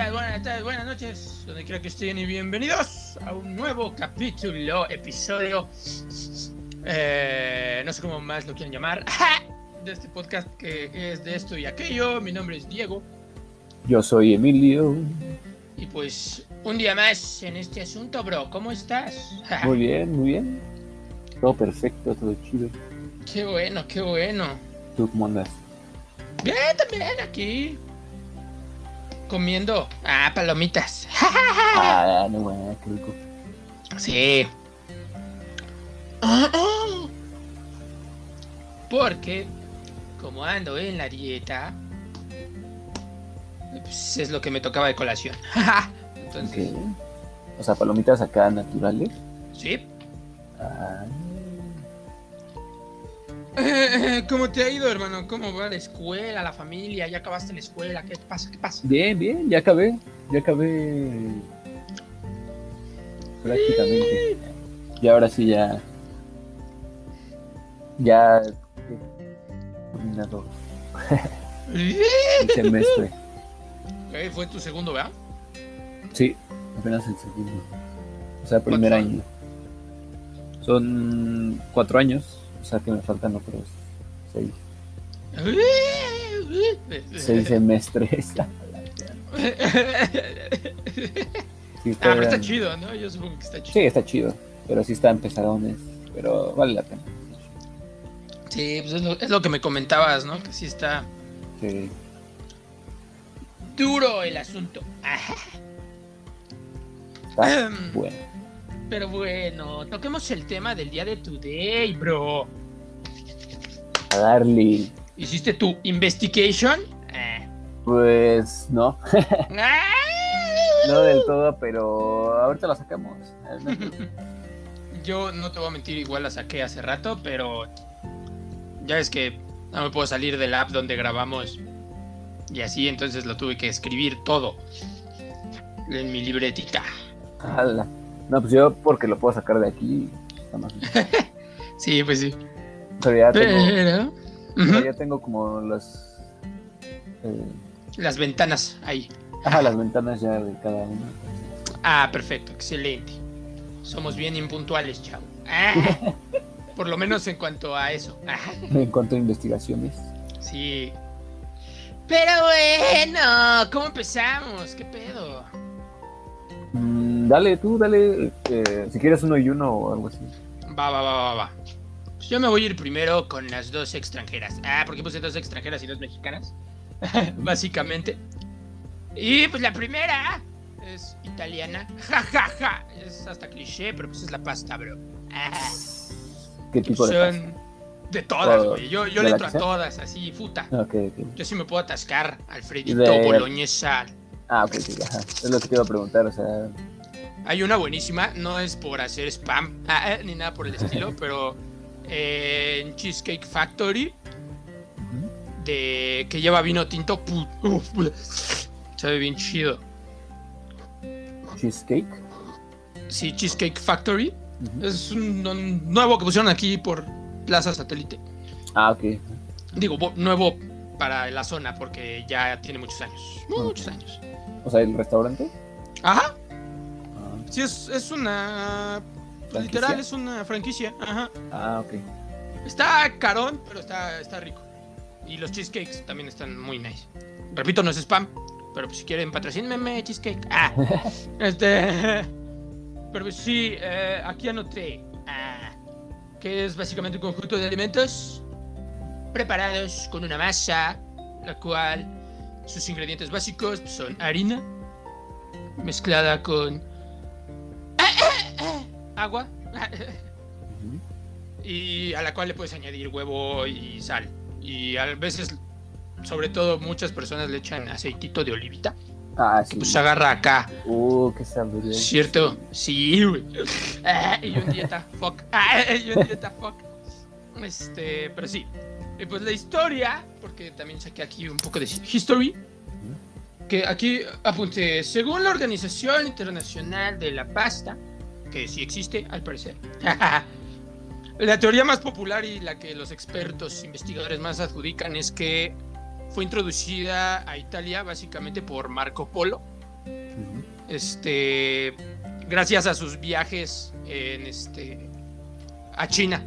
días, buenas tardes, buenas noches, donde quiera que estén y bienvenidos a un nuevo capítulo, episodio, eh, no sé cómo más lo quieren llamar, de este podcast que es de esto y aquello. Mi nombre es Diego. Yo soy Emilio. Y pues un día más en este asunto, bro. ¿Cómo estás? muy bien, muy bien. Todo perfecto, todo chido. Qué bueno, qué bueno. ¿Tú cómo andas? Bien, también aquí. Comiendo. Ah, palomitas. ah, no, bueno, qué rico. Sí. Porque, como ando en la dieta, pues es lo que me tocaba de colación. Entonces. O sea, palomitas acá naturales. Sí. Ah. Eh, ¿Cómo te ha ido, hermano? ¿Cómo va la escuela, la familia? ¿Ya acabaste la escuela? ¿Qué pasa? ¿Qué pasa? Bien, bien, ya acabé. Ya acabé. Prácticamente. Y ahora sí ya. Ya. Terminado. el semestre. ¿Fue tu segundo, verdad? Sí, apenas el segundo. O sea, primer año. Son cuatro años o sea que me faltan otros seis. seis semestres. sí, está, ah, pero está chido, ¿no? Yo supongo que está chido. Sí, está chido. Pero sí está empezadones. Pero vale la pena. Sí, pues es lo, es lo que me comentabas, ¿no? Que sí está. Sí. Duro el asunto. Está em, bueno. Pero bueno, toquemos el tema del día de today, bro. A darle. ¿Hiciste tu investigation? Eh. Pues no. no del todo, pero ahorita la sacamos. Yo no te voy a mentir, igual la saqué hace rato, pero ya es que no me puedo salir del app donde grabamos y así, entonces lo tuve que escribir todo en mi libretita. ¡Hala! No, pues yo porque lo puedo sacar de aquí. sí, pues sí. Pero ya tengo, pero... ya tengo como las... Eh... Las ventanas ahí. Ajá, las ventanas ya de cada una. Ah, perfecto, excelente. Somos bien impuntuales, chao. por lo menos en cuanto a eso. en cuanto a investigaciones. Sí. Pero bueno, ¿cómo empezamos? ¿Qué pedo? Dale, tú, dale. Eh, si quieres uno y uno o algo así. Va, va, va, va, va. Pues yo me voy a ir primero con las dos extranjeras. Ah, porque puse dos extranjeras y dos mexicanas. Básicamente. Y pues la primera es italiana. Ja, ja, ja. Es hasta cliché, pero pues es la pasta, bro. Ah. ¿Qué tipo de Son De todas, güey. Yo, yo le entro a todas, así, puta. Okay, okay. Yo sí me puedo atascar. Alfredito de... boloñesa Ah, ok, sí, ajá. Es lo que te iba a preguntar, o sea. Hay una buenísima, no es por hacer spam ah, ni nada por el estilo, pero eh, en Cheesecake Factory, de que lleva vino tinto, sabe bien chido. ¿Cheesecake? Sí, Cheesecake Factory. Es un, nuevo que pusieron aquí por Plaza Satélite. Ah, ok. Digo, nuevo para la zona porque ya tiene muchos años. Muchos años. O sea, el restaurante. Ajá. Sí, es, es una. Literal, es una franquicia. Ajá. Ah, ok. Está carón, pero está, está rico. Y los cheesecakes también están muy nice. Repito, no es spam, pero pues si quieren patrocínenme cheesecake. Ah. este. Pero pues sí, eh, aquí anoté. Ah, que es básicamente un conjunto de alimentos preparados con una masa, la cual sus ingredientes básicos son harina mezclada con agua y a la cual le puedes añadir huevo y sal. Y a veces, sobre todo, muchas personas le echan aceitito de olivita. Ah, sí. Pues agarra acá. Uh, qué sabroso. ¿Cierto? Sí, güey. y un dieta, fuck. y un dieta, fuck. Este, pero sí. Y pues la historia, porque también saqué aquí un poco de history, que aquí apunté, según la Organización Internacional de la Pasta, que sí existe al parecer, la teoría más popular y la que los expertos investigadores más adjudican es que fue introducida a Italia básicamente por Marco Polo Este. Gracias a sus viajes en este. a China.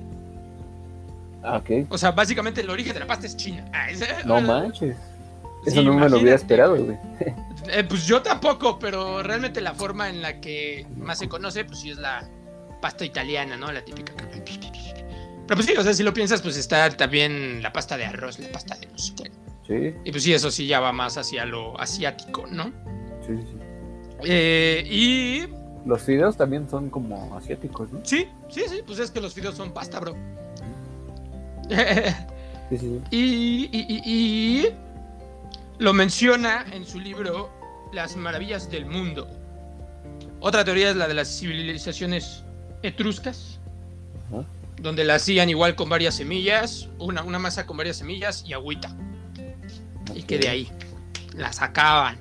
Ah, ok. O sea, básicamente el origen de la pasta es China. No manches. Eso Sí, no me lo hubiera esperado, güey. Eh, pues yo tampoco, pero realmente la forma en la que más se conoce, pues sí es la pasta italiana, ¿no? La típica. Pero pues sí, o sea, si lo piensas, pues está también la pasta de arroz, la pasta de no sé qué. Sí, Y pues sí, eso sí ya va más hacia lo asiático, ¿no? sí, sí. Eh, y Los fideos también son como asiáticos, ¿no? sí, sí, sí, pues es que los fideos son pasta, bro. Sí, sí, sí. y, y- y- y lo menciona en su libro Las maravillas del mundo. Otra teoría es la de las civilizaciones etruscas, donde la hacían igual con varias semillas, una, una masa con varias semillas y agüita. Y que de ahí la sacaban.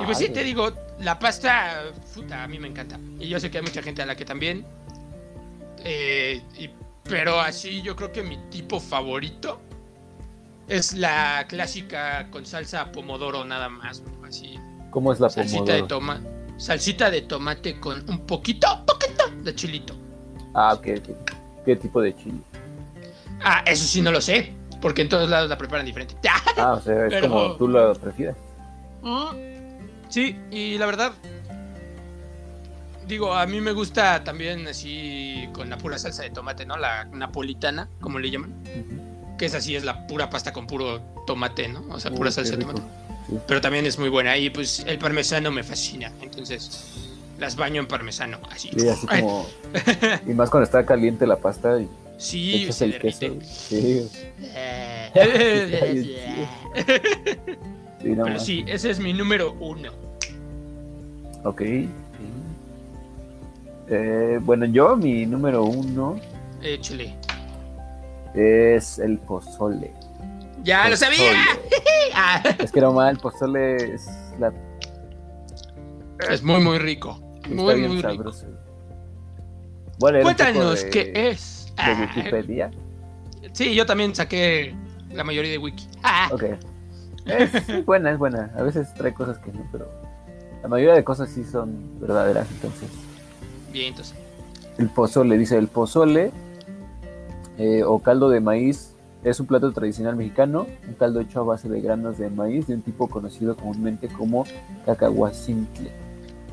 Y pues sí, Ay, te digo, la pasta, puta, a mí me encanta. Y yo sé que hay mucha gente a la que también. Eh, y- pero así yo creo que mi tipo favorito es la clásica con salsa pomodoro nada más. ¿no? Así, ¿Cómo es la salsita de pomodoro? toma, salsita de tomate con un poquito, poquito de chilito. Ah, ok, ok. ¿Qué tipo de chile? Ah, eso sí no lo sé, porque en todos lados la preparan diferente. Ah, o sea, es Pero- como tú lo prefieras. Sí, y la verdad, digo, a mí me gusta también así con la pura salsa de tomate, ¿no? La napolitana, como le llaman. Que es así, es la pura pasta con puro tomate, ¿no? O sea, pura qué salsa de tomate. Sí. Pero también es muy buena. Y pues el parmesano me fascina. Entonces, las baño en parmesano, así. Sí, así como... y más cuando está caliente la pasta y sí, se el queso. derrite. Sí, sí, no Pero más. sí, ese es mi número uno. Ok. Eh, bueno, yo, mi número uno Échale. Es el pozole. ¡Ya lo sabía! Es que no mal, el pozole es la es muy, muy rico. está Muy, bien muy rico. sabroso. Bueno, Cuéntanos de- qué es. De Ah, Wikipedia. sí, yo también saqué la mayoría de wiki. Ah, Ok. Es buena, es buena. A veces trae cosas que no, pero la mayoría de cosas sí son verdaderas. Entonces, Bien, entonces. el pozole, dice el pozole eh, o caldo de maíz es un plato tradicional mexicano, un caldo hecho a base de granos de maíz de un tipo conocido comúnmente como cacahuacintle,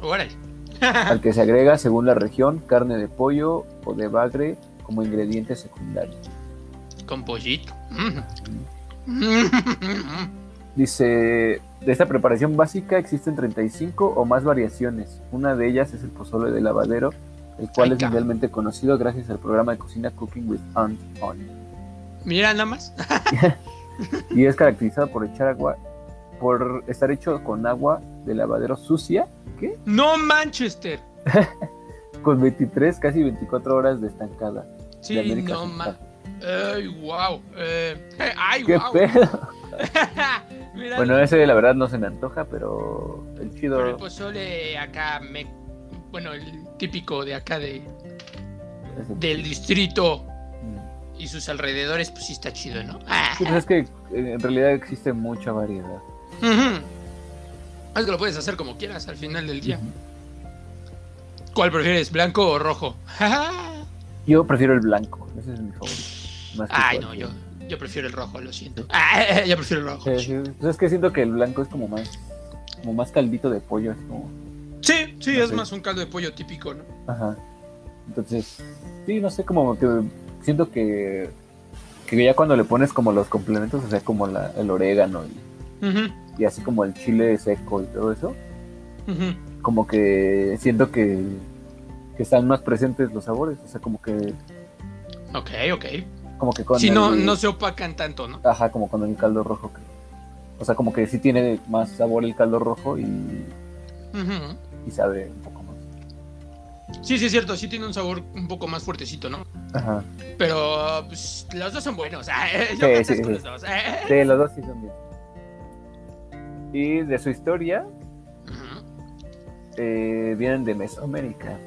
al que se agrega, según la región, carne de pollo o de bagre como ingrediente secundario. Con pollito. Mm. Dice, de esta preparación básica existen 35 o más variaciones. Una de ellas es el pozole de lavadero, el cual Ay, es mundialmente conocido gracias al programa de cocina Cooking with Aunt On. Mira nada más. Y es caracterizado por echar agua, por estar hecho con agua de lavadero sucia, ¿qué? No Manchester. Con 23, casi 24 horas de estancada. de Sí, América no Central. ma. Ay, wow. Eh, ay, ¿Qué wow. pedo? Mira, Bueno, ese la verdad no se me antoja, pero el chido. Pero el pozole acá, me, bueno, el típico de acá de, del distrito Mm. y sus alrededores, pues sí está chido, ¿no? Ah. Sí, pues es que eh, en realidad existe mucha variedad. Ujú. Es que lo puedes hacer como quieras al final del día. ¿Cuál prefieres, blanco o rojo? Yo prefiero el blanco, ese es mi favorito. más Ay, no, yo, yo prefiero el rojo, lo siento. Ah, yo prefiero el rojo. Sí, sí, pues es que siento que el blanco es como más, como más caldito de pollo, así como, Sí, sí, No es sé. más un caldo de pollo típico, ¿no? ajá. Entonces, sí, no sé, como que siento que, que ya cuando le pones como los complementos, o sea, como la, el orégano y, Ujú, y así como el chile seco y todo eso, ujú. como que siento que, que están más presentes los sabores, o sea, como que, Ok, ok. como que con Si no, el- no se opacan tanto, ¿no? Ajá, como con el caldo rojo. que- o sea, como que sí tiene más sabor el caldo rojo y, Ujú. Y sabe un poco más. Sí, sí, es cierto, sí tiene un sabor un poco más fuertecito, ¿no? Ajá. Pero pues, los dos son buenos. ah, Yo Sí, sí, sí. los dos. eh. Sí, los dos sí son bien. Y de su historia, Ujú. eh, vienen de Mesoamérica.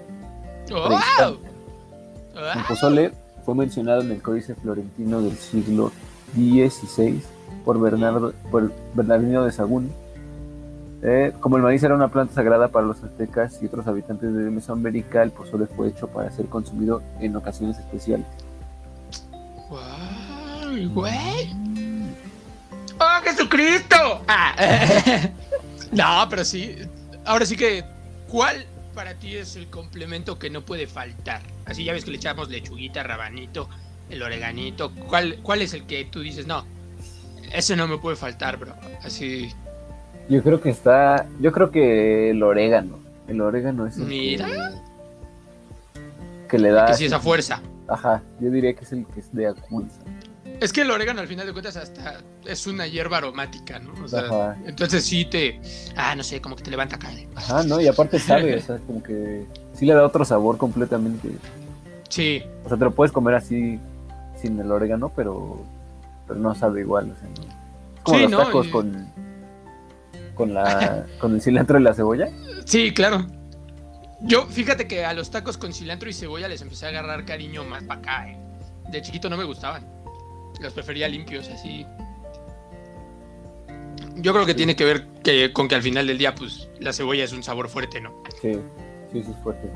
¡Wow! prehispánica. El pozole fue mencionado en el Códice Florentino del siglo XVI por, Bernardo, por Bernardino de Sagún Eh, como el maíz era una planta sagrada para los aztecas y otros habitantes de Mesoamérica, el pozole fue hecho para ser consumido en ocasiones especiales. ¡Guau, güey! ¡Oh, Jesucristo! Ah. no, pero sí. Ahora sí que, ¿cuál para ti es el complemento que no puede faltar? Así ya ves que le echamos lechuguita, rabanito, el oreganito. ¿Cuál, cuál es el que tú dices, no, ese no me puede faltar, bro? Así. Yo creo que está. Yo creo que el orégano. El orégano es el Mira. Que, que le da. Que sí, esa fuerza. Ajá, yo diría que es el que es de acuerdo. Es que el orégano al final de cuentas hasta es una hierba aromática, ¿no? O sea, entonces sí te, ah, no sé, como que te levanta acá. Ajá, ¿no? Y aparte sabe, o sea, como que sí le da otro sabor completamente. Sí, O sea, te lo puedes comer así sin el orégano, pero, pero no sabe igual, o sea, ¿no? Como Sí, los ¿no? tacos Y- con, con, la, con el cilantro y la cebolla. sí, claro. Yo, fíjate que a los tacos con cilantro y cebolla les empecé a agarrar cariño más para acá, ¿eh? De chiquito no me gustaban. Los prefería limpios, así. Yo creo que tiene que ver que, con que al final del día, pues, la cebolla es un sabor fuerte, ¿no? Sí, sí, sí es fuerte.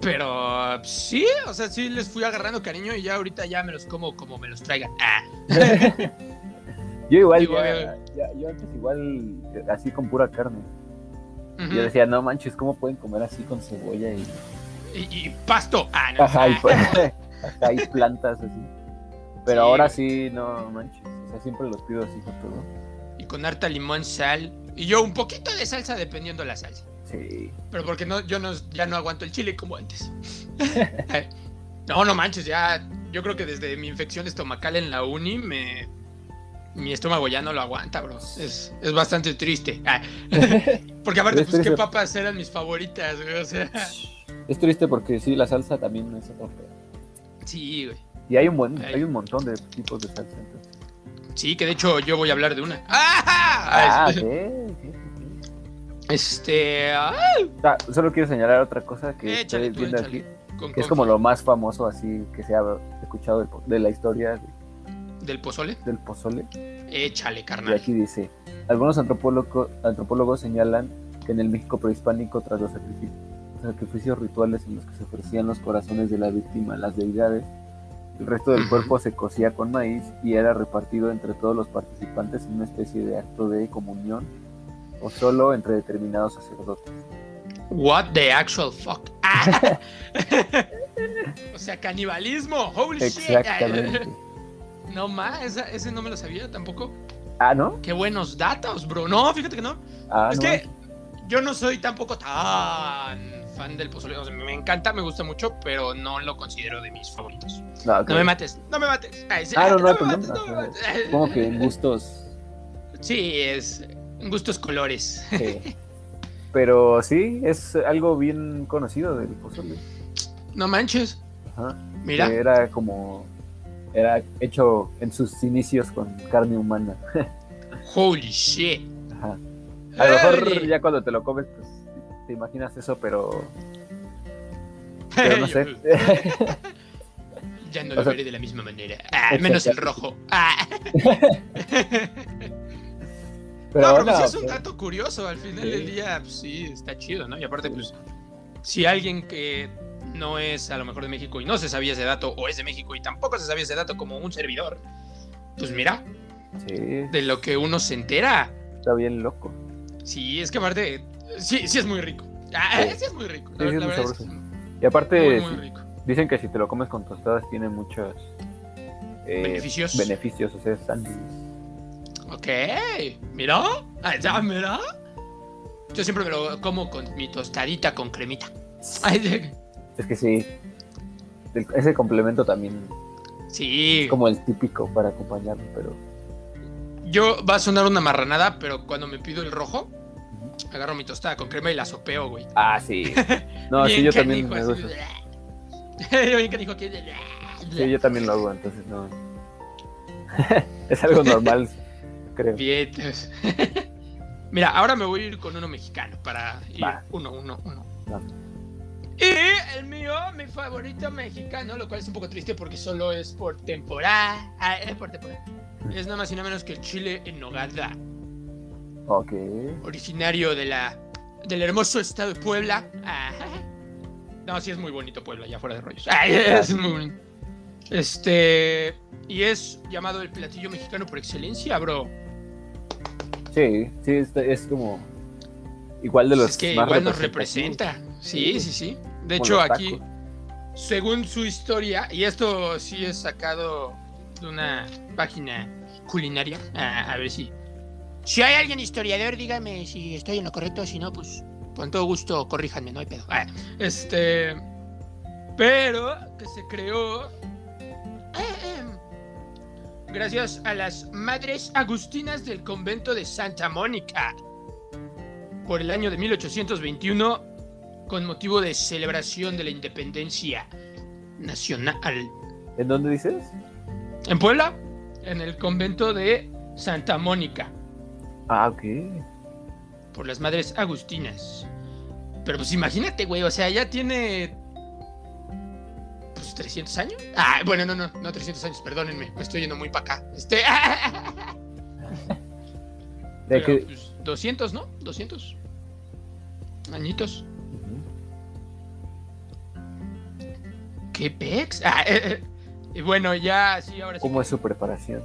Pero sí, o sea, sí les fui agarrando cariño y ya ahorita ya me los como como me los traigan. Ah. Yo igual, Digo, ya-. Ya- yo antes igual, así con pura carne. Ujú. Yo decía, no manches, ¿cómo pueden comer así con cebolla y, y, y pasto. Ah, no. ajá, y, ajá, y plantas así? Pero Sí, ahora sí, no manches. O sea, siempre los pido así con todo. Y con harta limón, sal. Y yo un poquito de salsa dependiendo la salsa. Sí. Pero porque no, yo no, ya no aguanto el chile como antes. no, no manches, ya. Yo creo que desde mi infección estomacal en la uni, me, mi estómago ya no lo aguanta, bro. Es, es bastante triste. Ah. porque aparte, Es pues, qué triste. papas eran mis favoritas, güey. O sea, Es triste porque sí, la salsa también es otro sí, güey. Y hay un buen, Ay. hay un montón de tipos de salsa. entonces. Sí, que de hecho yo voy a hablar de una. ¡Ah! Ah, sí, sí. Este. ah, Ah, solo quiero señalar otra cosa que Échale estoy viendo échale. aquí, con que es como lo más famoso así que se ha escuchado de, de la historia de- Del pozole. del pozole. Échale, Y carnal. aquí dice, algunos antropólogos, antropólogos señalan que en el México prehispánico, tras los sacrificios, sacrificios rituales en los que se ofrecían los corazones de la víctima a las deidades, el resto del cuerpo se cocía con maíz y era repartido entre todos los participantes en una especie de acto de comunión o solo entre determinados sacerdotes. What the actual fuck. Ah. o sea, canibalismo. Holy shit. No más, esa- ese no me lo sabía tampoco. Ah, ¿no? Qué buenos datos, bro. No, fíjate que no. Ah, es no. que yo no soy tampoco tan fan del pozole. O sea, me encanta, me gusta mucho, pero no lo considero de mis favoritos. No. No me mates, no me mates. Ay, sí, Ah, no, no hay me problema. mates, no me mates. Supongo que en gustos. Sí, es gustos colores. sí. Pero sí, es algo bien conocido del pozole. No manches. Ajá. Mira. Que era como. Era hecho en sus inicios con carne humana. Holy shit. Ajá. A lo mejor ya cuando te lo comes, pues te imaginas eso, pero. Pero no sé. Ya no O lo sea- veré de la misma manera. Ah, menos el rojo. Ah. Pero no, pero no, es un dato curioso. Al final Sí. del día, pues, sí, está chido, ¿no? Y aparte, pues, si alguien que no es a lo mejor de México y no se sabía ese dato, o es de México y tampoco se sabía ese dato como un servidor, pues mira, Sí, de lo que uno se entera. está bien loco. Sí, es que aparte, sí, sí es muy rico. Ah, Sí. sí es muy rico. Sí, La, sí es muy es Y aparte, muy, muy rico. dicen que si te lo comes con tostadas tiene muchos eh, Beneficios. beneficios, o sea, están Ok, mira, ya, mira. Yo siempre me lo como con mi tostadita con cremita. Ay, Es que sí. el- ese complemento también sí, es como el típico para acompañarlo, pero yo va a sonar una marranada, pero cuando me pido el rojo, agarro mi tostada con crema y la sopeo, güey. ah, sí. No, sí Bien yo también me bien aquí de- Sí, yo también lo hago, entonces no. es algo normal, creo. Vientos. Mira, ahora me voy a ir con uno mexicano para ir Va. uno, uno, uno. Va. Y el mío, mi favorito mexicano, lo cual es un poco triste porque solo es por temporada. Ah, es por temporada. Es nada más y nada menos que el chile en nogada. Ok. originario de la, del hermoso estado de Puebla. Ajá. No, sí es muy bonito Puebla, ya fuera de rollos. Ay, es muy bonito. Este, y es llamado el platillo mexicano por excelencia, bro. Sí, sí, es, es como igual de los es que más igual nos representa. Sí, sí, sí. De hecho, aquí, según su historia, y esto sí es sacado de una página culinaria, a, a ver si. Si hay alguien historiador, dígame si estoy en lo correcto, si no, pues con todo gusto corríjanme, no hay pedo. Ah, este. Pero que se creó. Gracias a las madres agustinas del convento de Santa Mónica. Por el año de 1821, con motivo de celebración de la independencia nacional. ¿En dónde dices? En Puebla, en el convento de Santa Mónica, Ah, ok. por las madres agustinas. Pero pues imagínate, güey, o sea, ya tiene. Pues 300 años. Ah, bueno, no, no, no 300 años, perdónenme, me estoy yendo muy para acá. Este. De pero, que- pues, 200, ¿no? 200 añitos. ¿Qué pex? Ah, eh, eh. Y bueno, ya, sí, ahora sí. ¿Cómo es su preparación?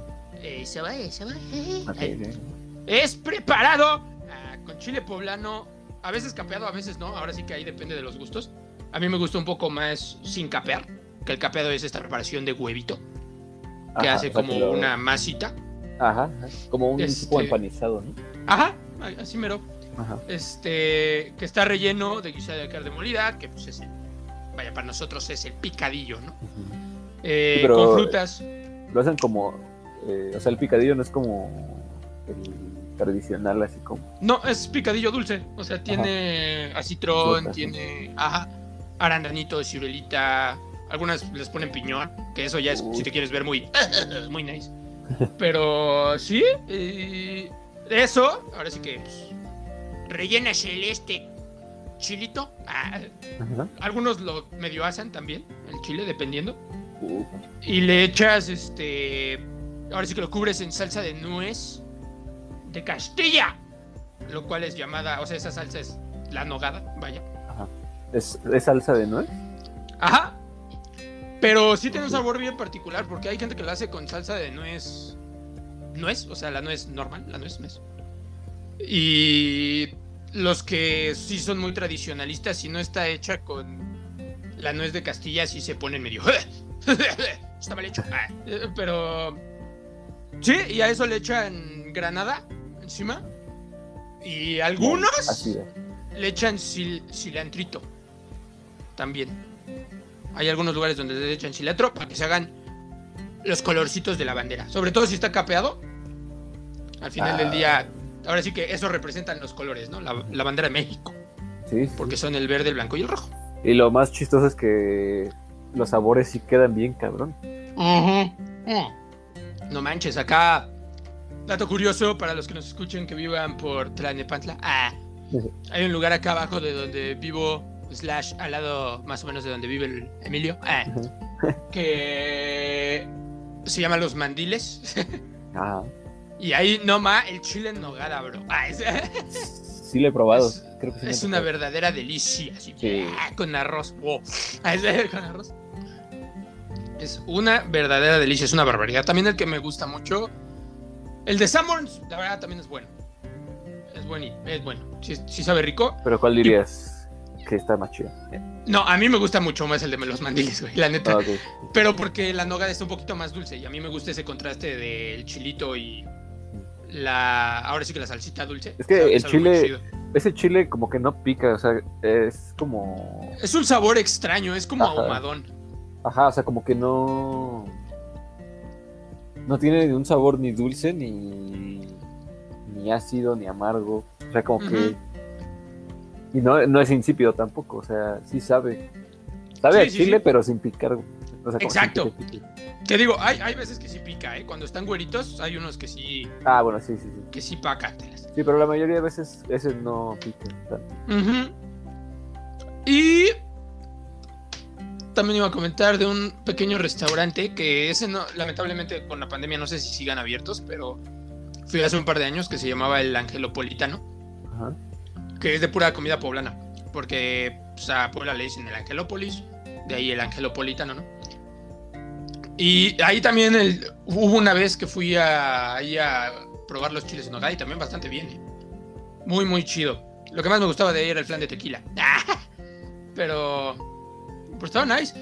Se va, eh, se va. eh. Ok, Eh, ok. Es preparado ah, con chile poblano, a veces capeado, a veces no. Ahora sí que ahí depende de los gustos. A mí me gusta un poco más sin capear, que el capeado es esta preparación de huevito, que Ajá, hace como que lo- una masita. Ajá, ajá, como un Este- tipo empanizado, ¿no? Ajá, así mero. Ajá. Este, que está relleno de guisada de carne molida, que pues es el, vaya, para nosotros es el picadillo, ¿no? Eh, Sí, pero- Con frutas. Lo hacen como, eh, o sea, el picadillo no es como el tradicional, así como. No, es picadillo dulce. O sea, tiene acitrón, Frutas, tiene, ajá, arandanito, ciruelita. Algunas les ponen piñón, que eso ya es, Uy. si te quieres ver, muy, muy nice. Pero sí, eh, eso, ahora sí que pues, rellenas el este chilito. Ah, Ajá. algunos lo medio asan también, el chile, dependiendo. Uh, Y le echas, este. Ahora sí que lo cubres en salsa de nuez de Castilla. Lo cual es llamada. O sea, esa salsa es la nogada, vaya. ¿Es, es salsa de nuez? Ajá. Pero sí tiene un sabor bien particular porque hay gente que lo hace con salsa de nuez. Nuez, o sea, la nuez normal, la nuez, nuez. Y los que sí son muy tradicionalistas, si no está hecha con la nuez de Castilla, sí se ponen medio. está mal hecho. Ah, Pero. Sí, y a eso le echan granada encima. Y algunos le echan sil- cilantrito. También. Hay algunos lugares donde le echan cilantro para que se hagan los colorcitos de la bandera. Sobre todo si está capeado. Al final Ah. del día, ahora sí que eso representan los colores, ¿no? La, la bandera de México. Sí, sí, Porque son el verde, el blanco y el rojo. Y lo más chistoso es que los sabores sí quedan bien, cabrón. No manches, acá. Dato curioso para los que nos escuchen que vivan por Tlalnepantla. Ah, hay un lugar acá abajo de donde vivo, slash al lado más o menos de donde vive el Emilio. Ah, que se llama Los Mandiles. Ah, y ahí no ma, el chile en nogada, bro. Ah, es, sí lo he probado. Es- Creo que sí es una verdadera delicia. Así, Sí. ah, con arroz. wow. Ah, es- con arroz. Es una verdadera delicia, es una barbaridad. También el que me gusta mucho. El de Sanborns, la verdad, también es bueno. Es bueno, es bueno. Sí, sí sabe rico. Pero ¿cuál dirías que está más chido? No, a mí me gusta mucho más el de los mandiles, güey, la neta. ah. Pero porque la nogada está un poquito más dulce y a mí me gusta ese contraste del chilito y la. Ahora sí que la salsita dulce. Es que el chile-. Ese chile como que no pica, o sea, es como... Es un sabor extraño, es como Ajá. ahumadón. Ajá, o sea, como que no... No tiene ni un sabor ni dulce, ni... Ni ácido, ni amargo. O sea, como que... Y no, no es insípido tampoco, o sea, sí sabe. Sabe Sí, a sí, chile, sí. pero sin picar. O sea, como Exacto. Te digo, hay, hay veces que sí pica, ¿eh? Cuando están güeritos, hay unos que sí, Ah, bueno, sí, sí, sí. que sí pacátelas. Sí, pero la mayoría de veces ese no pica tanto. Y también iba a comentar de un pequeño restaurante que ese no, lamentablemente con la pandemia no sé si sigan abiertos, pero fui hace un par de años que se llamaba el Angelopolitano, Ajá. que es de pura comida poblana. Porque pues, a Puebla le dicen el Angelópolis, de ahí el Angelopolitano, ¿no? Y ahí también el- hubo una vez que fui a, probar los chiles en nogada y también bastante bien. ¿eh? Muy, muy chido. Lo que más me gustaba de ahí era el flan de tequila. Pero, pues estaba nice.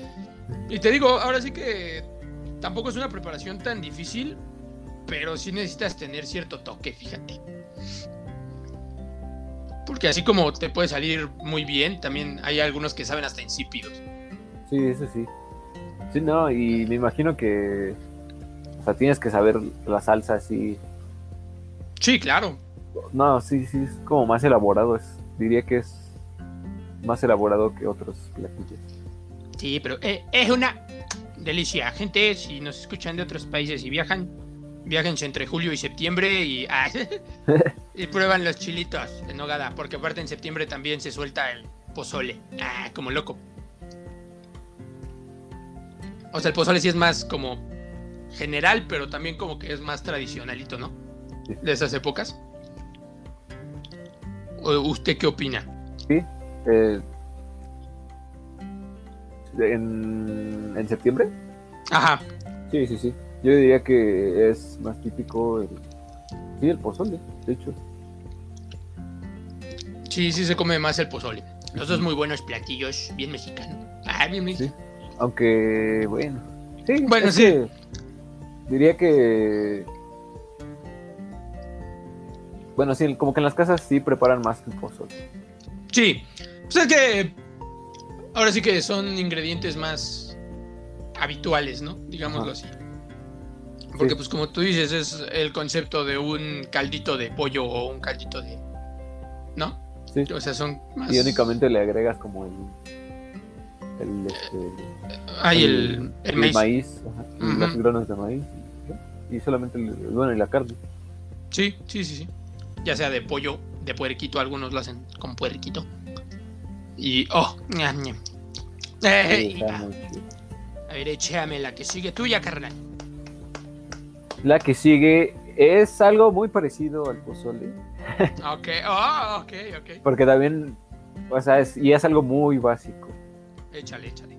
Y te digo, ahora sí que tampoco es una preparación tan difícil, pero sí necesitas tener cierto toque, fíjate. Porque así como te puede salir muy bien, también hay algunos que saben hasta insípidos. Sí, eso sí. Sí, no, y me imagino que. O sea, tienes que saber la salsa así. Sí, claro. No, sí, sí, es como más elaborado. Es, diría que es más elaborado que otros platillos. Sí, pero eh, es una delicia. Gente, si nos escuchan de otros países y viajan, viajense entre julio y septiembre y, ah, y prueban los chilitos de nogada, porque aparte en septiembre también se suelta el pozole. Ah, como loco. O sea, el pozole sí es más como general, pero también como que es más tradicionalito, ¿no? De esas épocas. ¿O ¿Usted qué opina? Sí. eh, en, en septiembre. Ajá. Sí, sí, sí. Yo diría que es más típico el, sí, el pozole, de hecho. Sí, sí se come más el pozole. Los dos muy buenos platillos, bien mexicanos. Ah, bien Sí. Aunque, bueno. Sí, Bueno, sí. que diría que. Bueno, sí, como que en las casas sí preparan más el pozole. Sí. Pues es que ahora sí que son ingredientes más habituales, ¿no? Digámoslo así. Porque Sí. pues como tú dices, es el concepto de un caldito de pollo o un caldito de... ¿No? Sí. O sea, son más... Y únicamente le agregas como el. El, este, Ay, el, el maíz. ajá, los granos de maíz. y solamente, el, bueno, y la carne. Sí, sí, sí, sí. Ya sea de pollo, de puerquito, algunos lo hacen con puerquito. Y... ¡Oh! Eh, Sí, ah, a ver, échame la que sigue tuya, carnal. La que sigue es algo muy parecido al pozole. Ok, oh, ok, ok. Porque también, o sea, es, y es algo muy básico. Échale, échale.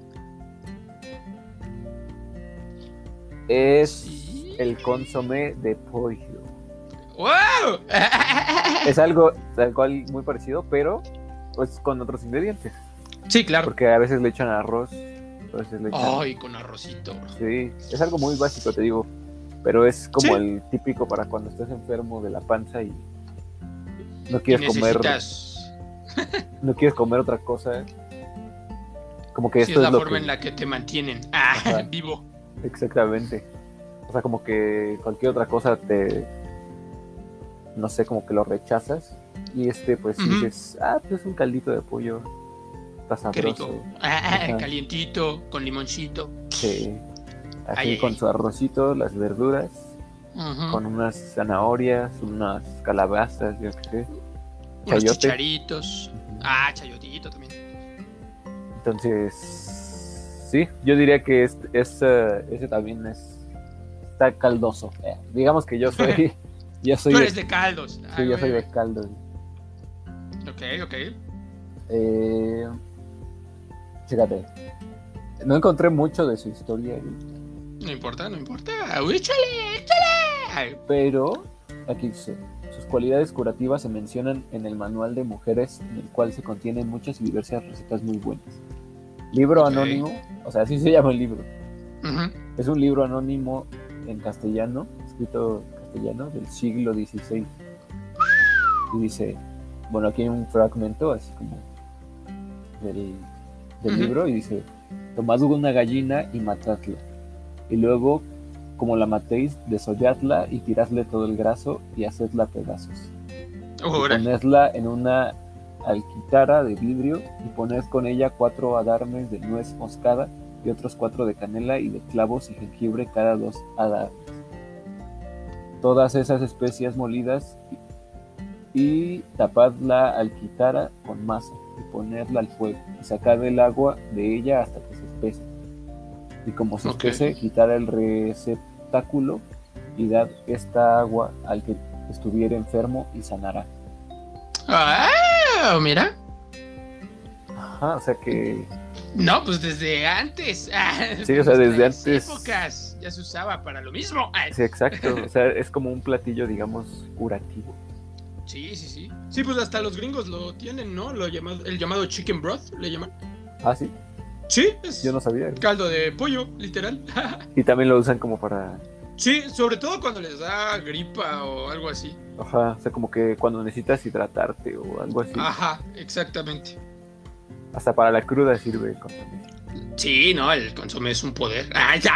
Es el consomé de pollo. ¡Wow! Es algo tal cual muy parecido, pero pues con otros ingredientes. Sí, claro. Porque a veces le echan arroz, a veces le echan... Ay, con arrocito. Sí, es algo muy básico, te digo. Pero es como Sí. el típico para cuando estás enfermo de la panza y no quieres comer, no quieres comer otra cosa. Como que Sí, esto es es, la lo forma que... en la que te mantienen. Ah, Ajá. vivo. Exactamente. O sea, como que cualquier otra cosa te... No sé, como que lo rechazas. Y este, pues, dices, ah, pues un caldito de pollo. Está Qué sabroso. rico. Ah, Ajá. calientito, con limoncito. Sí. Así Ay, con ay. su arrocito, las verduras, con unas zanahorias, unas calabazas, yo qué sé. Unos chicharitos. Ah, chayotito también. Entonces, sí, yo diría que es, es, eh, ese también es está caldoso. Eh, digamos que yo soy, yo soy, Tú de, eres de caldos. Ah, sí, yo soy de caldo. Ok, ok. Eh, fíjate, no encontré mucho de su historia, No importa, no importa. Uy, Échale, échale. Ay, pero aquí dice, sus cualidades curativas se mencionan en el manual de mujeres, en el cual se contienen muchas y diversas recetas muy buenas. Libro anónimo, o sea, así se llama el libro. Es un libro anónimo en castellano, escrito en castellano del siglo XVI. Y dice, bueno, aquí hay un fragmento así como del, del libro y dice, tomad una gallina y matadla. Y luego, como la matéis, desolladla y tiradle todo el graso y hacedla pedazos. Y Órale. ponedla en una alquitara de vidrio y poned con ella cuatro adarmes de nuez moscada y otros cuatro de canela y de clavos y jengibre cada dos adarmes. Todas esas especias molidas y, tapad la alquitara con masa y ponerla al fuego y sacad el agua de ella hasta que se espese. Y como se espese, quitar el receptáculo y dad esta agua al que estuviera enfermo y sanara. Ah, mira. Ajá, o sea que No, pues desde antes. Ah, Sí, o sea, desde antes. épocas ya se usaba para lo mismo. Ah, Sí, exacto. O sea, es como un platillo, digamos, curativo. Sí, sí, sí. Sí, pues hasta los gringos lo tienen, ¿no? Lo llamado, el llamado chicken broth, le llaman. Ah, sí, Sí, es yo no sabía. caldo de pollo, literal. Y también lo usan como para. sí, sobre todo cuando les da gripa o algo así. Ajá, o sea, como que cuando necesitas hidratarte o algo así. Ajá, exactamente. Hasta para la cruda sirve. el consomé. Sí, no, el consomé es un poder. Ah, ya.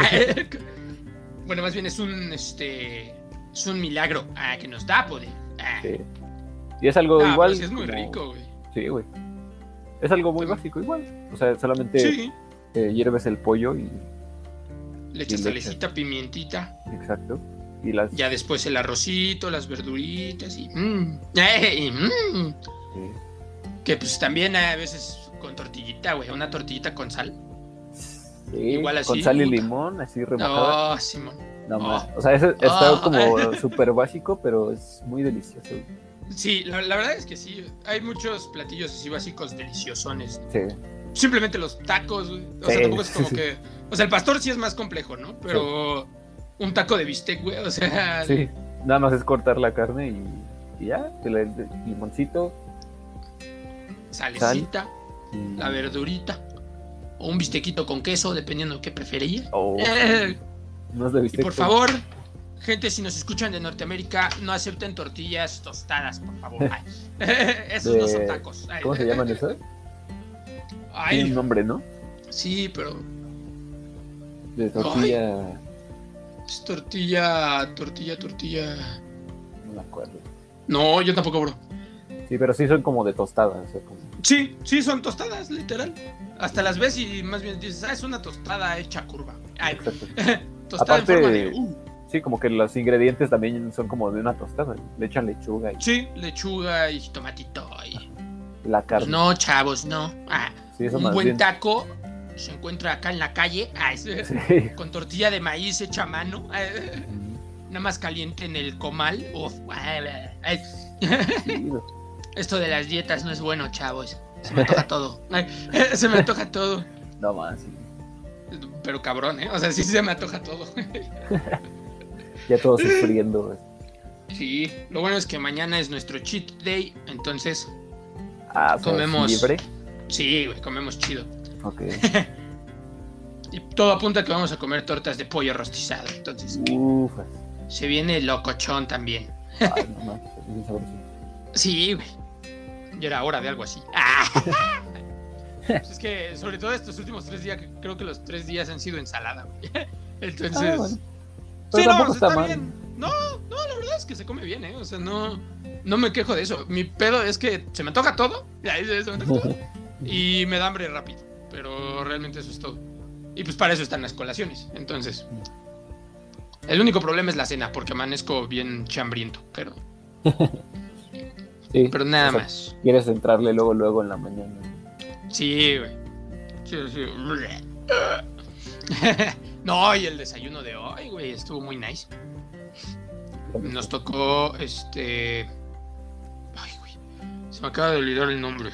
bueno, más bien es un este es un milagro ah, que nos da poder. Ah. Sí. Y es algo Ah, igual. pero sí es muy como- rico, güey. Sí, güey. Es algo muy básico, igual. O sea, solamente Sí. eh, hierves el pollo y. Le echas salecita, pimientita. Exacto. Y las. Ya después el arrocito, las verduritas y. mm, eh, mm. sí. Que pues también a veces con tortillita, güey. Una tortillita con sal. Sí, Igual así, Con sal y puta. limón, así remojada. Oh, Simón. No oh. O sea, eso está Oh. como súper básico, pero es muy delicioso. Sí, la, la verdad es que sí. Hay muchos platillos así básicos deliciosones. Sí. Simplemente los tacos, güey. O Sí, sea, tampoco es como que. O sea, el pastor sí es más complejo, ¿no? Pero. Un taco de bistec, güey. O sea. Sí. Nada más es cortar la carne y, y ya. el- limoncito. Salecita, y- la verdurita. O un bistequito con queso, dependiendo de qué prefería. Oh, Eh, no es de Y bistec, por favor, gente, si nos escuchan de Norteamérica, no acepten tortillas tostadas, por favor. Ay. Esos no son De- tacos. Ay. ¿Cómo se llaman esas? Tiene Ay, un nombre, ¿no? sí, pero De tortilla. Es tortilla, tortilla, tortilla. No me acuerdo. No, yo tampoco, bro. Sí, pero sí son como de tostada. O sea, como... Sí, sí, son tostadas, literal. Hasta las ves y más bien dices, ah, es una tostada hecha curva. Ay, tostada Aparte- en forma de. uh, Sí, como que los ingredientes también son como de una tostada. Le echan lechuga y sí, lechuga y tomatito. Y... la Pues carne. no, chavos, no. Ah, sí, eso un buen bien. se se encuentra acá en la calle. Ay, Sí. con tortilla de maíz hecha a mano, eh, nada más caliente en el comal. Uf, ay, Sí, esto de las dietas no es bueno, chavos. Se me antoja todo. Ay, se me antoja todo. no más. sí. Pero cabrón, ¿eh? O sea, sí se me antoja todo. Ya todo sufriendo. Sí, lo bueno es que mañana es nuestro cheat day, entonces Ah, sea, Comemos. libre. sí, güey, comemos chido. Ok. Y todo apunta a que vamos a comer tortas de pollo rostizado. Entonces, Ufas. se viene locochón también. Ay, no más. es bien sabroso. Sí, güey. Ya era hora de algo así. ¡Ah! Pues es que, sobre todo estos últimos tres días, creo que los tres días han sido ensalada, güey. Entonces. Ah, bueno. Sí, no, está, está bien. No, no, la verdad es que se come bien, ¿eh? O sea, no, no me quejo de eso. Mi pedo es que se me antoja todo. ya, se me antoja todo, y me da hambre rápido. Pero realmente eso es todo. Y pues para eso están las colaciones. Entonces. El único problema es la cena, porque amanezco bien chambriento. Pero, Sí, pero nada o sea, más. Quieres entrarle luego, luego en la mañana. Sí, güey. Sí, sí. No, y el desayuno de hoy, güey, estuvo muy nice. Nos tocó este. Ay, güey. Se me acaba de olvidar el nombre.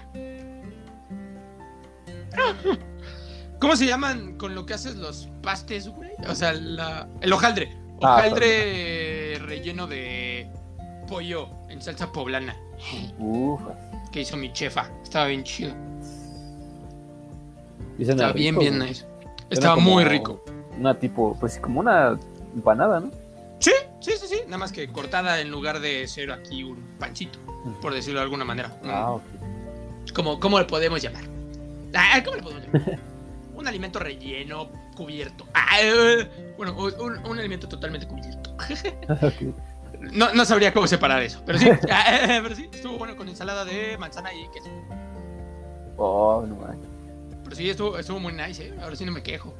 ¿Cómo se llaman con lo que haces los pastes, güey? O sea, la... el hojaldre. Ah, Hojaldre relleno de pollo en salsa poblana. Ufas. Que hizo mi chefa. Estaba bien chido. Estaba bien, rico, bien nice. Estaba como muy rico. Una tipo, pues como una empanada, ¿no? Sí, sí, sí, sí. Nada más que cortada en lugar de ser aquí un pancito, por decirlo de alguna manera. Ah, ok. ¿Cómo, ¿Cómo le podemos llamar? Ah, ¿Cómo le podemos llamar? un alimento relleno, cubierto. Ah, eh, bueno, un, un alimento totalmente cubierto. No, no sabría cómo separar eso, pero sí. Ah, eh, pero sí, estuvo bueno con ensalada de manzana y queso. Oh, no manches. Pero sí, estuvo, estuvo muy nice, ¿eh? Ahora sí no me quejo.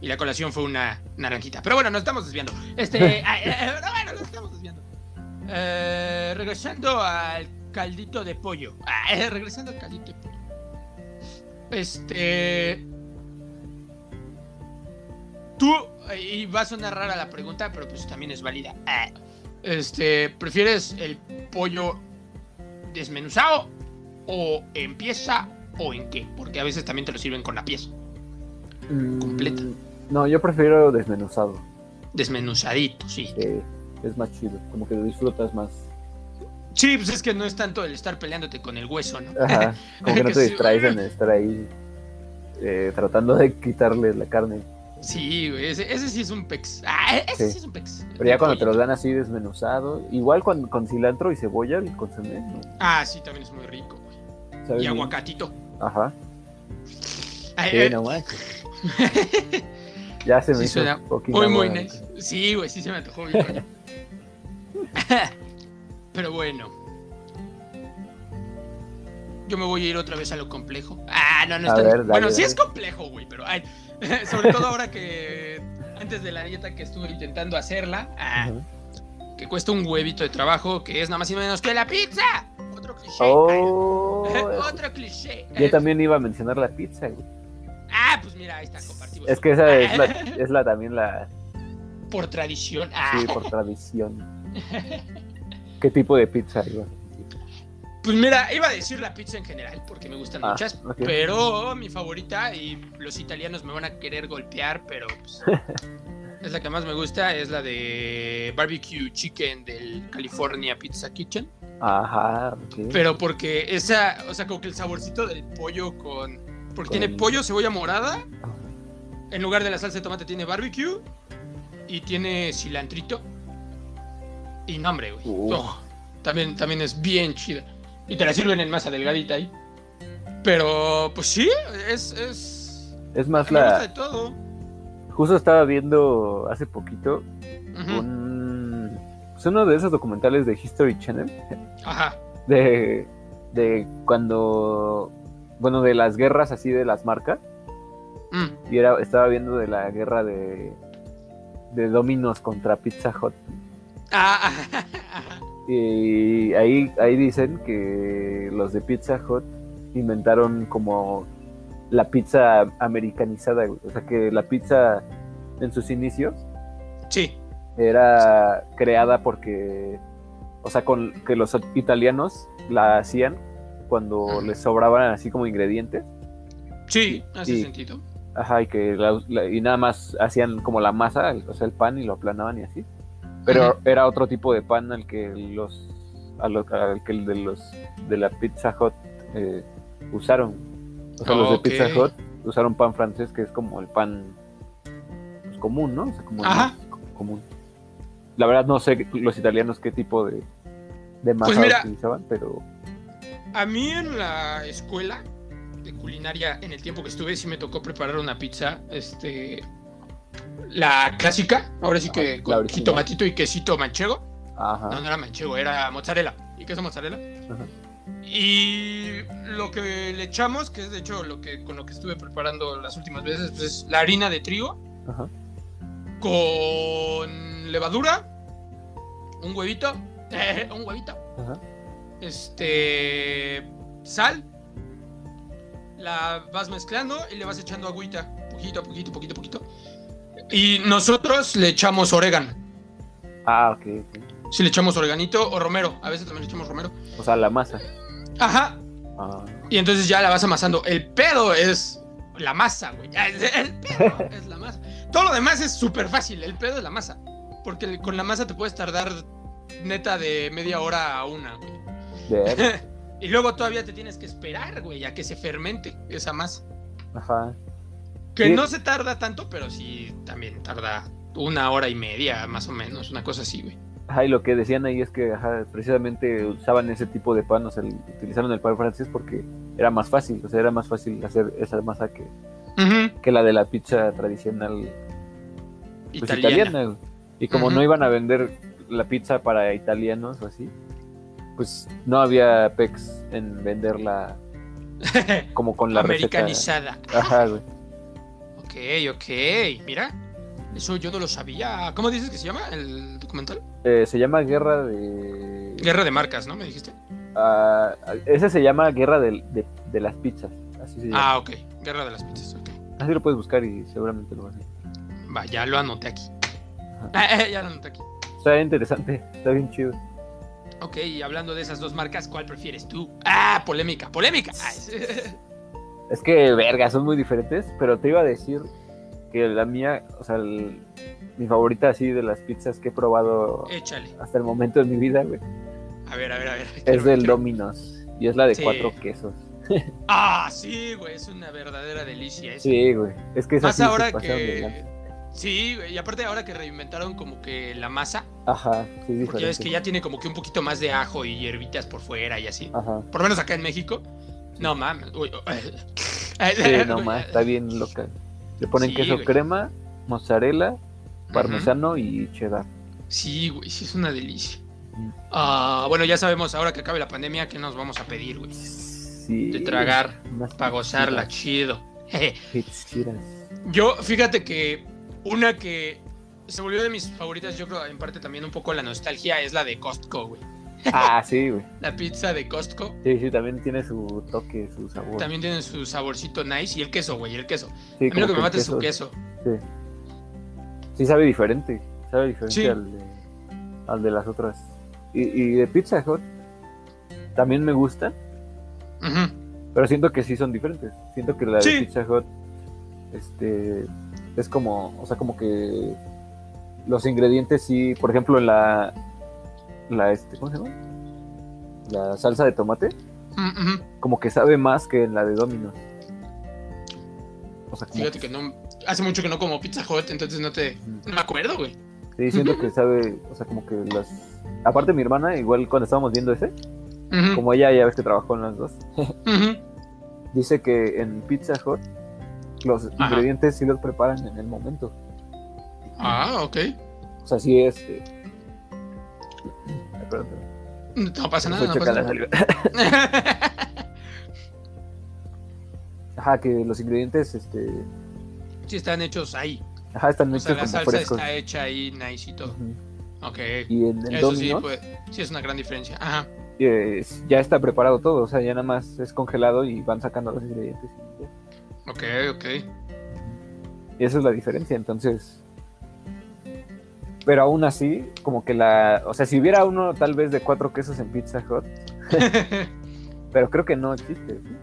Y la colación fue una naranjita. Pero bueno, nos estamos desviando. Este. ah, eh, pero bueno, nos estamos desviando. Eh, regresando al caldito de pollo. Ah, eh, regresando al caldito de pollo. Este. Tú. Y va a sonar rara la pregunta, pero pues también es válida. Este, ¿prefieres el pollo desmenuzado o en pieza o en qué? Porque a veces también te lo sirven con la pieza. Completa. Mm, No, yo prefiero desmenuzado. Desmenuzadito, sí. eh, es más chido, como que lo disfrutas más. Sí, pues es que no es tanto el estar peleándote con el hueso, ¿no? Ajá, como que no te distraes en estar ahí eh, tratando de quitarle la carne. Sí, güey, ese, ese sí es un pex. Ah, ese sí, Sí. es un pex. Pero ya cuando te los dan así desmenuzado, igual con, con cilantro y cebolla, el consomé, ¿no? Ah, sí, también es muy rico, güey. ¿Sabe Y aguacatito. Ajá. Ay, Sí, eh. Ya se me Sí hizo un poquito muy, muy nice. Sí, güey, sí se me antojó coño. Pero bueno. Yo me voy a ir otra vez a lo complejo. Ah, no, no A es tan... ver, dale, bueno, sí es complejo, güey, pero ay, sobre todo ahora que antes de la dieta que estuve intentando hacerla, ah, que cuesta un huevito de trabajo, que es nada más y menos que la pizza. Otro cliché. Oh, Ay, Otro cliché. yo también iba a mencionar la pizza, güey. Ah, pues mira, ahí está, compartimos. Es que esa es la, es la también la, Por tradición. Ah. sí, por tradición. ¿Qué tipo de pizza iba? Pues mira, iba a decir la pizza en general, porque me gustan Ah, muchas, pero mi favorita, y los italianos me van a querer golpear, pero pues, es la que más me gusta, es la de barbecue chicken del California Pizza Kitchen, Ajá, pero porque esa, o sea, como que el saborcito del pollo con... Porque Con- tiene pollo, cebolla morada, en lugar de la salsa de tomate tiene barbecue, y tiene cilantrito, y no, hombre, güey. Uh. Oh, también, también es bien chida. Y te la sirven en masa delgadita ahí. Pero, pues sí, es. es Es más gusta la... de todo. Justo estaba viendo hace poquito un... Es uno de esos documentales de History Channel Ajá. de, de cuando... Bueno, de las guerras así de las marcas. Mm. Y era, estaba viendo de la guerra de, de Domino's contra Pizza Hut. Ah. Y ahí, ahí dicen que los de Pizza Hut inventaron como la pizza americanizada, güey. O sea que la pizza en sus inicios Sí. era creada porque, o sea, con que los italianos la hacían cuando les sobraban así como ingredientes. Sí, hace Sí. sentido. Ajá, y que la- la- y nada más hacían como la masa, o sea, el pan y lo aplanaban y así. Pero era otro tipo de pan al que los al que el de los de la Pizza Hut eh, usaron. O sea, los de. Pizza Hut usaron pan francés que es como el pan pues, común, ¿no? O sea, como el Ajá. más común. La verdad no sé los italianos qué tipo de de masa Pues mira. utilizaban, pero A mí en la escuela de culinaria, en el tiempo que estuve, sí me tocó preparar una pizza. Este. La clásica, ahora sí que la con jitomatito y quesito manchego. ajá. No, no era manchego, era mozzarella. ¿Y queso mozzarella? Ajá. Y lo que le echamos, que es de hecho lo que con lo que estuve preparando las últimas veces, pues es la harina de trigo Ajá. con levadura, un huevito, un huevito, Ajá. este, sal, la vas mezclando y le vas echando agüita, poquito a poquito, poquito a poquito. Y nosotros le echamos orégano. Ah, ok, ok. Si le echamos oreganito o romero, a veces también le echamos romero. O sea, la masa. Ajá, Ah, Y entonces ya la vas amasando. El pedo es la masa, güey. El pedo es la masa. Todo lo demás es súper fácil. El pedo es la masa. Porque con la masa te puedes tardar neta de media hora a una, güey. Y luego todavía te tienes que esperar, güey, a que se fermente esa masa. Ajá. Que no se tarda tanto, pero sí también tarda una hora y media, más o menos. Una cosa así, güey. Ajá, y lo que decían ahí es que ajá, precisamente usaban ese tipo de pan, o sea, utilizaron el pan francés porque era más fácil, o sea, era más fácil hacer esa masa que, que la de la pizza tradicional pues, Italiana. Y como no iban a vender la pizza para italianos o así, pues no había pex en venderla como con la receta. Americanizada. Ajá, güey. Ok, ok. Mira, eso yo no lo sabía. ¿Cómo dices que se llama el documental? Eh, se llama Guerra de... Guerra de marcas, ¿no? Me dijiste. Ah, ese se llama Guerra del- de, de las pizzas. Así se llama. Ah, ok. Guerra de las pizzas. ok. Así lo puedes buscar y seguramente lo vas a Va, ya lo anoté aquí. Ah, ya lo anoté aquí. Está interesante, está bien chido. Ok, y hablando de esas dos marcas, ¿cuál prefieres tú? Ah, polémica, polémica. Ay, Es que, verga, son muy diferentes, pero te iba a decir que la mía, o sea, el- mi favorita así de las pizzas que he probado Échale. hasta el momento de mi vida, güey, A ver, a ver, a ver. es quiero- del quiero- Domino's. Y es la de Sí. cuatro quesos. Ah, sí, güey, es una verdadera delicia. esa. Sí, güey. Es que esa Más ahora que. Sí, güey, y aparte ahora que reinventaron como que la masa, Ajá, sí, porque ya ves que ya tiene como que un poquito más de ajo y hierbitas por fuera y así. Ajá. Por lo menos acá en México. No mames. Uy, Sí, no más, está bien loca. Le ponen Sí, queso güey. crema, mozzarella, parmesano y cheddar. Sí, güey, sí es una delicia. Ah, bueno, ya sabemos ahora que acabe la pandemia que nos vamos a pedir, güey. Sí. De tragar, para gozarla, chido. Yo, fíjate que una que se volvió de mis favoritas, yo creo en parte también un poco la nostalgia, es la de Costco, güey. Ah, sí, güey. La pizza de Costco Sí, sí, también tiene su toque, su sabor. también tiene su saborcito nice y el queso, güey, el queso. Sí, A mí lo que me mata es su queso-. Sí. Sí, sabe diferente. Sabe diferente Sí. al, de, al de las otras. Y, y de Pizza Hut también me gustan, Ujú. pero siento que sí son diferentes. Siento que la de. Pizza Hut este, es como, o sea, como que los ingredientes sí, por ejemplo, la, la este, ¿cómo se llama? La salsa de tomate, Mm, como que sabe más que en la de Domino's. O sea, como Fíjate que no. Hace mucho que no como Pizza Hut, entonces no te. No me acuerdo, güey. Sí, siento que sabe, o sea, como que las... Aparte mi hermana, igual cuando estábamos viendo ese, como ella ya ves que trabajó en las dos, dice que en Pizza Hut los Ajá. ingredientes sí los preparan en el momento. Ah, ok. O sea, sí es... No pasa nada, no pasa nada. Ajá, que los ingredientes, este... sí, están hechos ahí. Ajá, están O hechos sea, la como salsa frescos. está hecha ahí, nice y todo. Ujú. Ok. Y en el Eso sí, pues, sí es una gran diferencia. Ajá. ya está preparado todo, o sea, ya nada más es congelado y van sacando los ingredientes. Ok, ok. Y esa es la diferencia, entonces. Pero aún así, como que la. O sea, si hubiera uno tal vez de cuatro quesos en Pizza Hut, pero creo que no existe. ¿sí?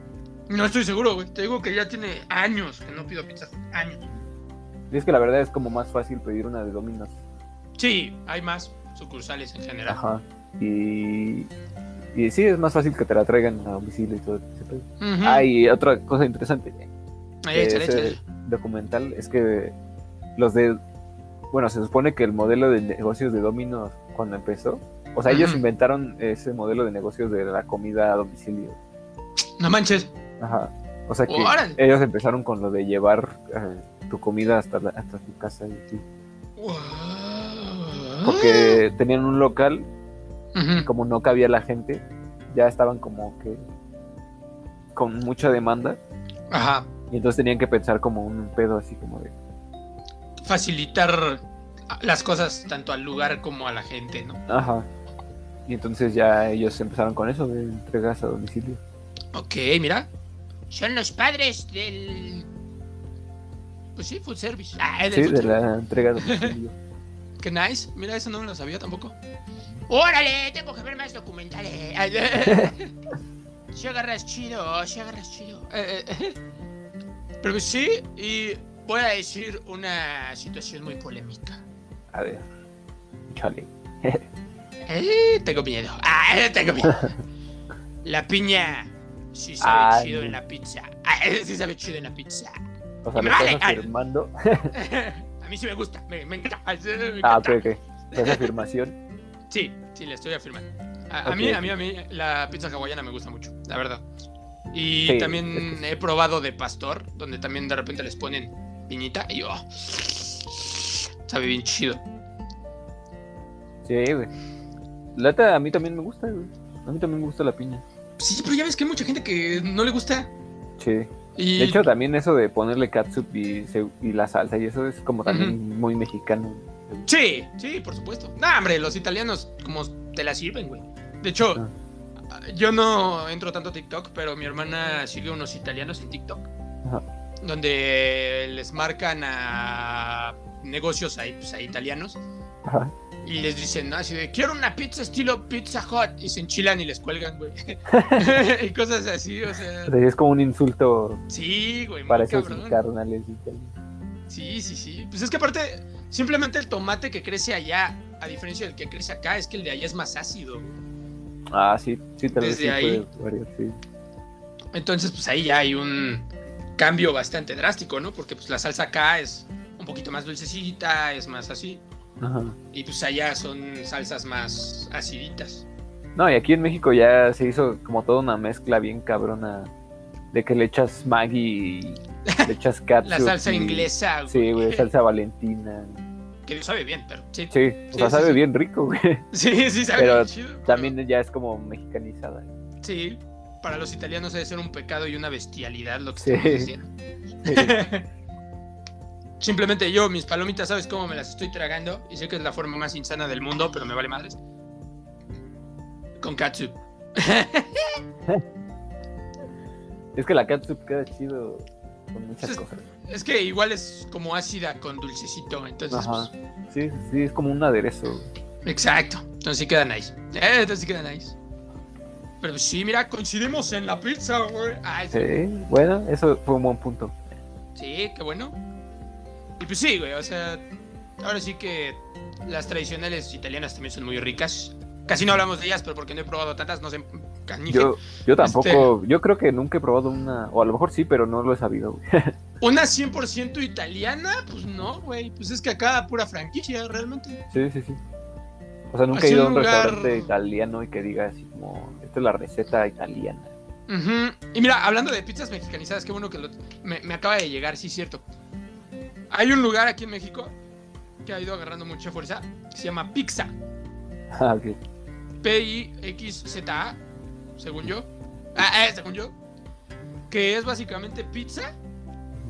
no estoy seguro, güey. Te digo que ya tiene años que no pido pizza. Años. Y es que la verdad es como más fácil pedir una de Domino's. Sí, hay más sucursales en general. Ajá. Y. Y sí, es más fácil que te la traigan a domicilio y todo ese pedo. Ah, y otra cosa interesante Ahí, de échale, ese échale. documental es que los de. Bueno, se supone que el modelo de negocios de Domino's cuando empezó. O sea, ellos inventaron ese modelo de negocios de la comida a domicilio. No manches. Ajá. O sea que Órale. ellos empezaron con lo de llevar eh, tu comida hasta, la- hasta tu casa. Y. Wow. Porque tenían un local y como no cabía la gente, ya estaban como que con mucha demanda. Ajá. Y entonces tenían que pensar como un pedo así como de... Facilitar las cosas tanto al lugar como a la gente, ¿no? Ajá. Y entonces ya ellos empezaron con eso de entregas a domicilio. Ok, mira. Son los padres del. Pues sí, food service. Ah, del Sí, de la entrega a domicilio. Qué nice. Mira, eso no me lo sabía tampoco. ¡Órale! Tengo que ver más documentales. Si agarras chido, si agarras chido. Eh, eh, eh. Pero sí, y voy a decir una situación muy polémica. A ver. Chale. Eh, tengo miedo. Ah, eh, tengo miedo. La piña sí sabe Ah, chido en la pizza. Ah, eh, sí sabe chido en la pizza. O sea, Me ¿me estás vale, ay. afirmando? A mí sí me gusta. Me, me encanta. me Ah, ok, ok. Esa afirmación. Sí, sí, le estoy afirmando. A, mí, a mí, a mí, la pizza hawaiana me gusta mucho, la verdad. Y Sí, también es que he probado de pastor, donde también de repente les ponen piñita y oh, sabe bien chido. Sí, güey. La neta, a mí también me gusta, güey. A mí también me gusta la piña. Sí, pero ya ves que hay mucha gente que no le gusta. Sí. Y De hecho, también eso de ponerle catsup y, la salsa y eso es como también muy mexicano. Sí, sí, por supuesto. No, hombre, los italianos como te la sirven, güey. De hecho, Ah. yo no entro tanto a TikTok, pero mi hermana sigue unos italianos en TikTok. Ajá. Donde les marcan a negocios ahí, pues, ahí italianos Ajá. y les dicen, ¿no? Así de, quiero una pizza estilo Pizza Hut y se enchilan y les cuelgan, güey. y cosas así, o sea. O sea, es como un insulto Sí, güey, para esos carnales. tal. Sí, sí, sí. Pues es que aparte, simplemente el tomate que crece allá, a diferencia del que crece acá, es que el de allá es más ácido. güey. Ah, sí, sí, tal vez Desde sí ahí. variar, sí. Entonces, pues ahí ya hay un cambio bastante drástico, ¿no? Porque pues la salsa acá es un poquito más dulcecita, es más así. Ajá. Y pues allá son salsas más aciditas. No, y aquí en México ya se hizo como toda una mezcla bien cabrona de que le echas Maggi le echas ketchup. La salsa y- inglesa, Sí, güey, salsa valentina. Que sabe bien, pero sí. Sí, o Sí, sea, sí, sabe sí. bien rico, güey. Sí, sí, sabe Pero bien chido. pero- También ya es como mexicanizada. Sí, para los italianos debe ser un pecado y una bestialidad lo que Sí. diciendo. Simplemente yo, mis palomitas, ¿sabes cómo me las estoy tragando? Y sé que es la forma más insana del mundo, pero me vale madres. Con katsup. Es que la catsup queda chido con muchas cosas. Es que igual es como ácida con dulcecito, entonces pues, Sí, sí, es como un aderezo. exacto. Entonces sí queda nice. Eh, entonces sí queda nice. Pero sí, mira, coincidimos en la pizza, güey. Ay, sí. Sí, bueno, eso fue un buen punto. Sí, qué bueno. Y pues sí, güey, o sea, ahora sí que las tradicionales italianas también son muy ricas. Casi no hablamos de ellas, pero porque no he probado tantas, no sé. Yo, yo tampoco, Este- yo creo que nunca he probado una, o a lo mejor sí, pero no lo he sabido. güey. Una 100% italiana, pues no, güey, pues es que acá pura franquicia, realmente. Sí, sí, sí. O sea, nunca Así he ido a un un lugar- restaurante italiano y que diga así como, es la receta italiana. Y mira, hablando de pizzas mexicanizadas, qué bueno que lo- me, me acaba de llegar, sí, cierto. Hay un lugar aquí en México que ha ido agarrando mucha fuerza, que se llama Pizza. Ah, ok. P-I-X-Z-A, según yo. Ah, eh, según yo. Que es básicamente pizza,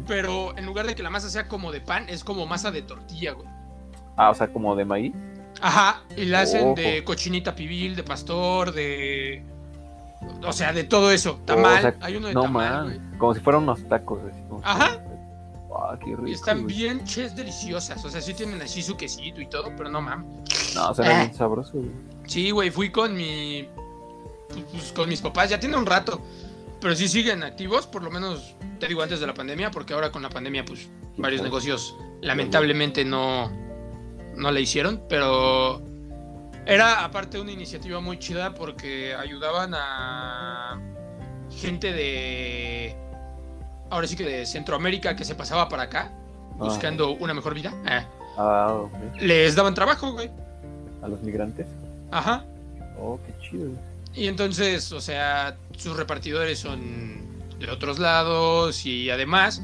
pero en lugar de que la masa sea como de pan, es como masa de tortilla, güey. Ah, o sea, como de maíz. Ajá, y la hacen Ojo. de cochinita pibil, de pastor, de. O sea, de todo eso. Tamal, O sea, hay uno de no tamal, man, como si fueran unos tacos. Así como Ajá. Ah, qué rico. Y están güey. bien ches deliciosas. O sea, sí tienen así su quesito y todo, pero no mames. No, suena Eh. bien sabroso. güey. Sí, güey, fui con mi. pues, pues, con mis papás, ya tiene un rato. Pero sí siguen activos, por lo menos, te digo, antes de la pandemia, porque ahora con la pandemia, pues, varios negocios lamentablemente no, no le hicieron, pero era aparte una iniciativa muy chida porque ayudaban a gente de. Ahora sí que de Centroamérica que se pasaba para acá, buscando una mejor vida. Eh, Ah, ok. les daban trabajo, güey. A los migrantes. Ajá. Oh, qué chido. Y entonces, o sea, sus repartidores son de otros lados y además,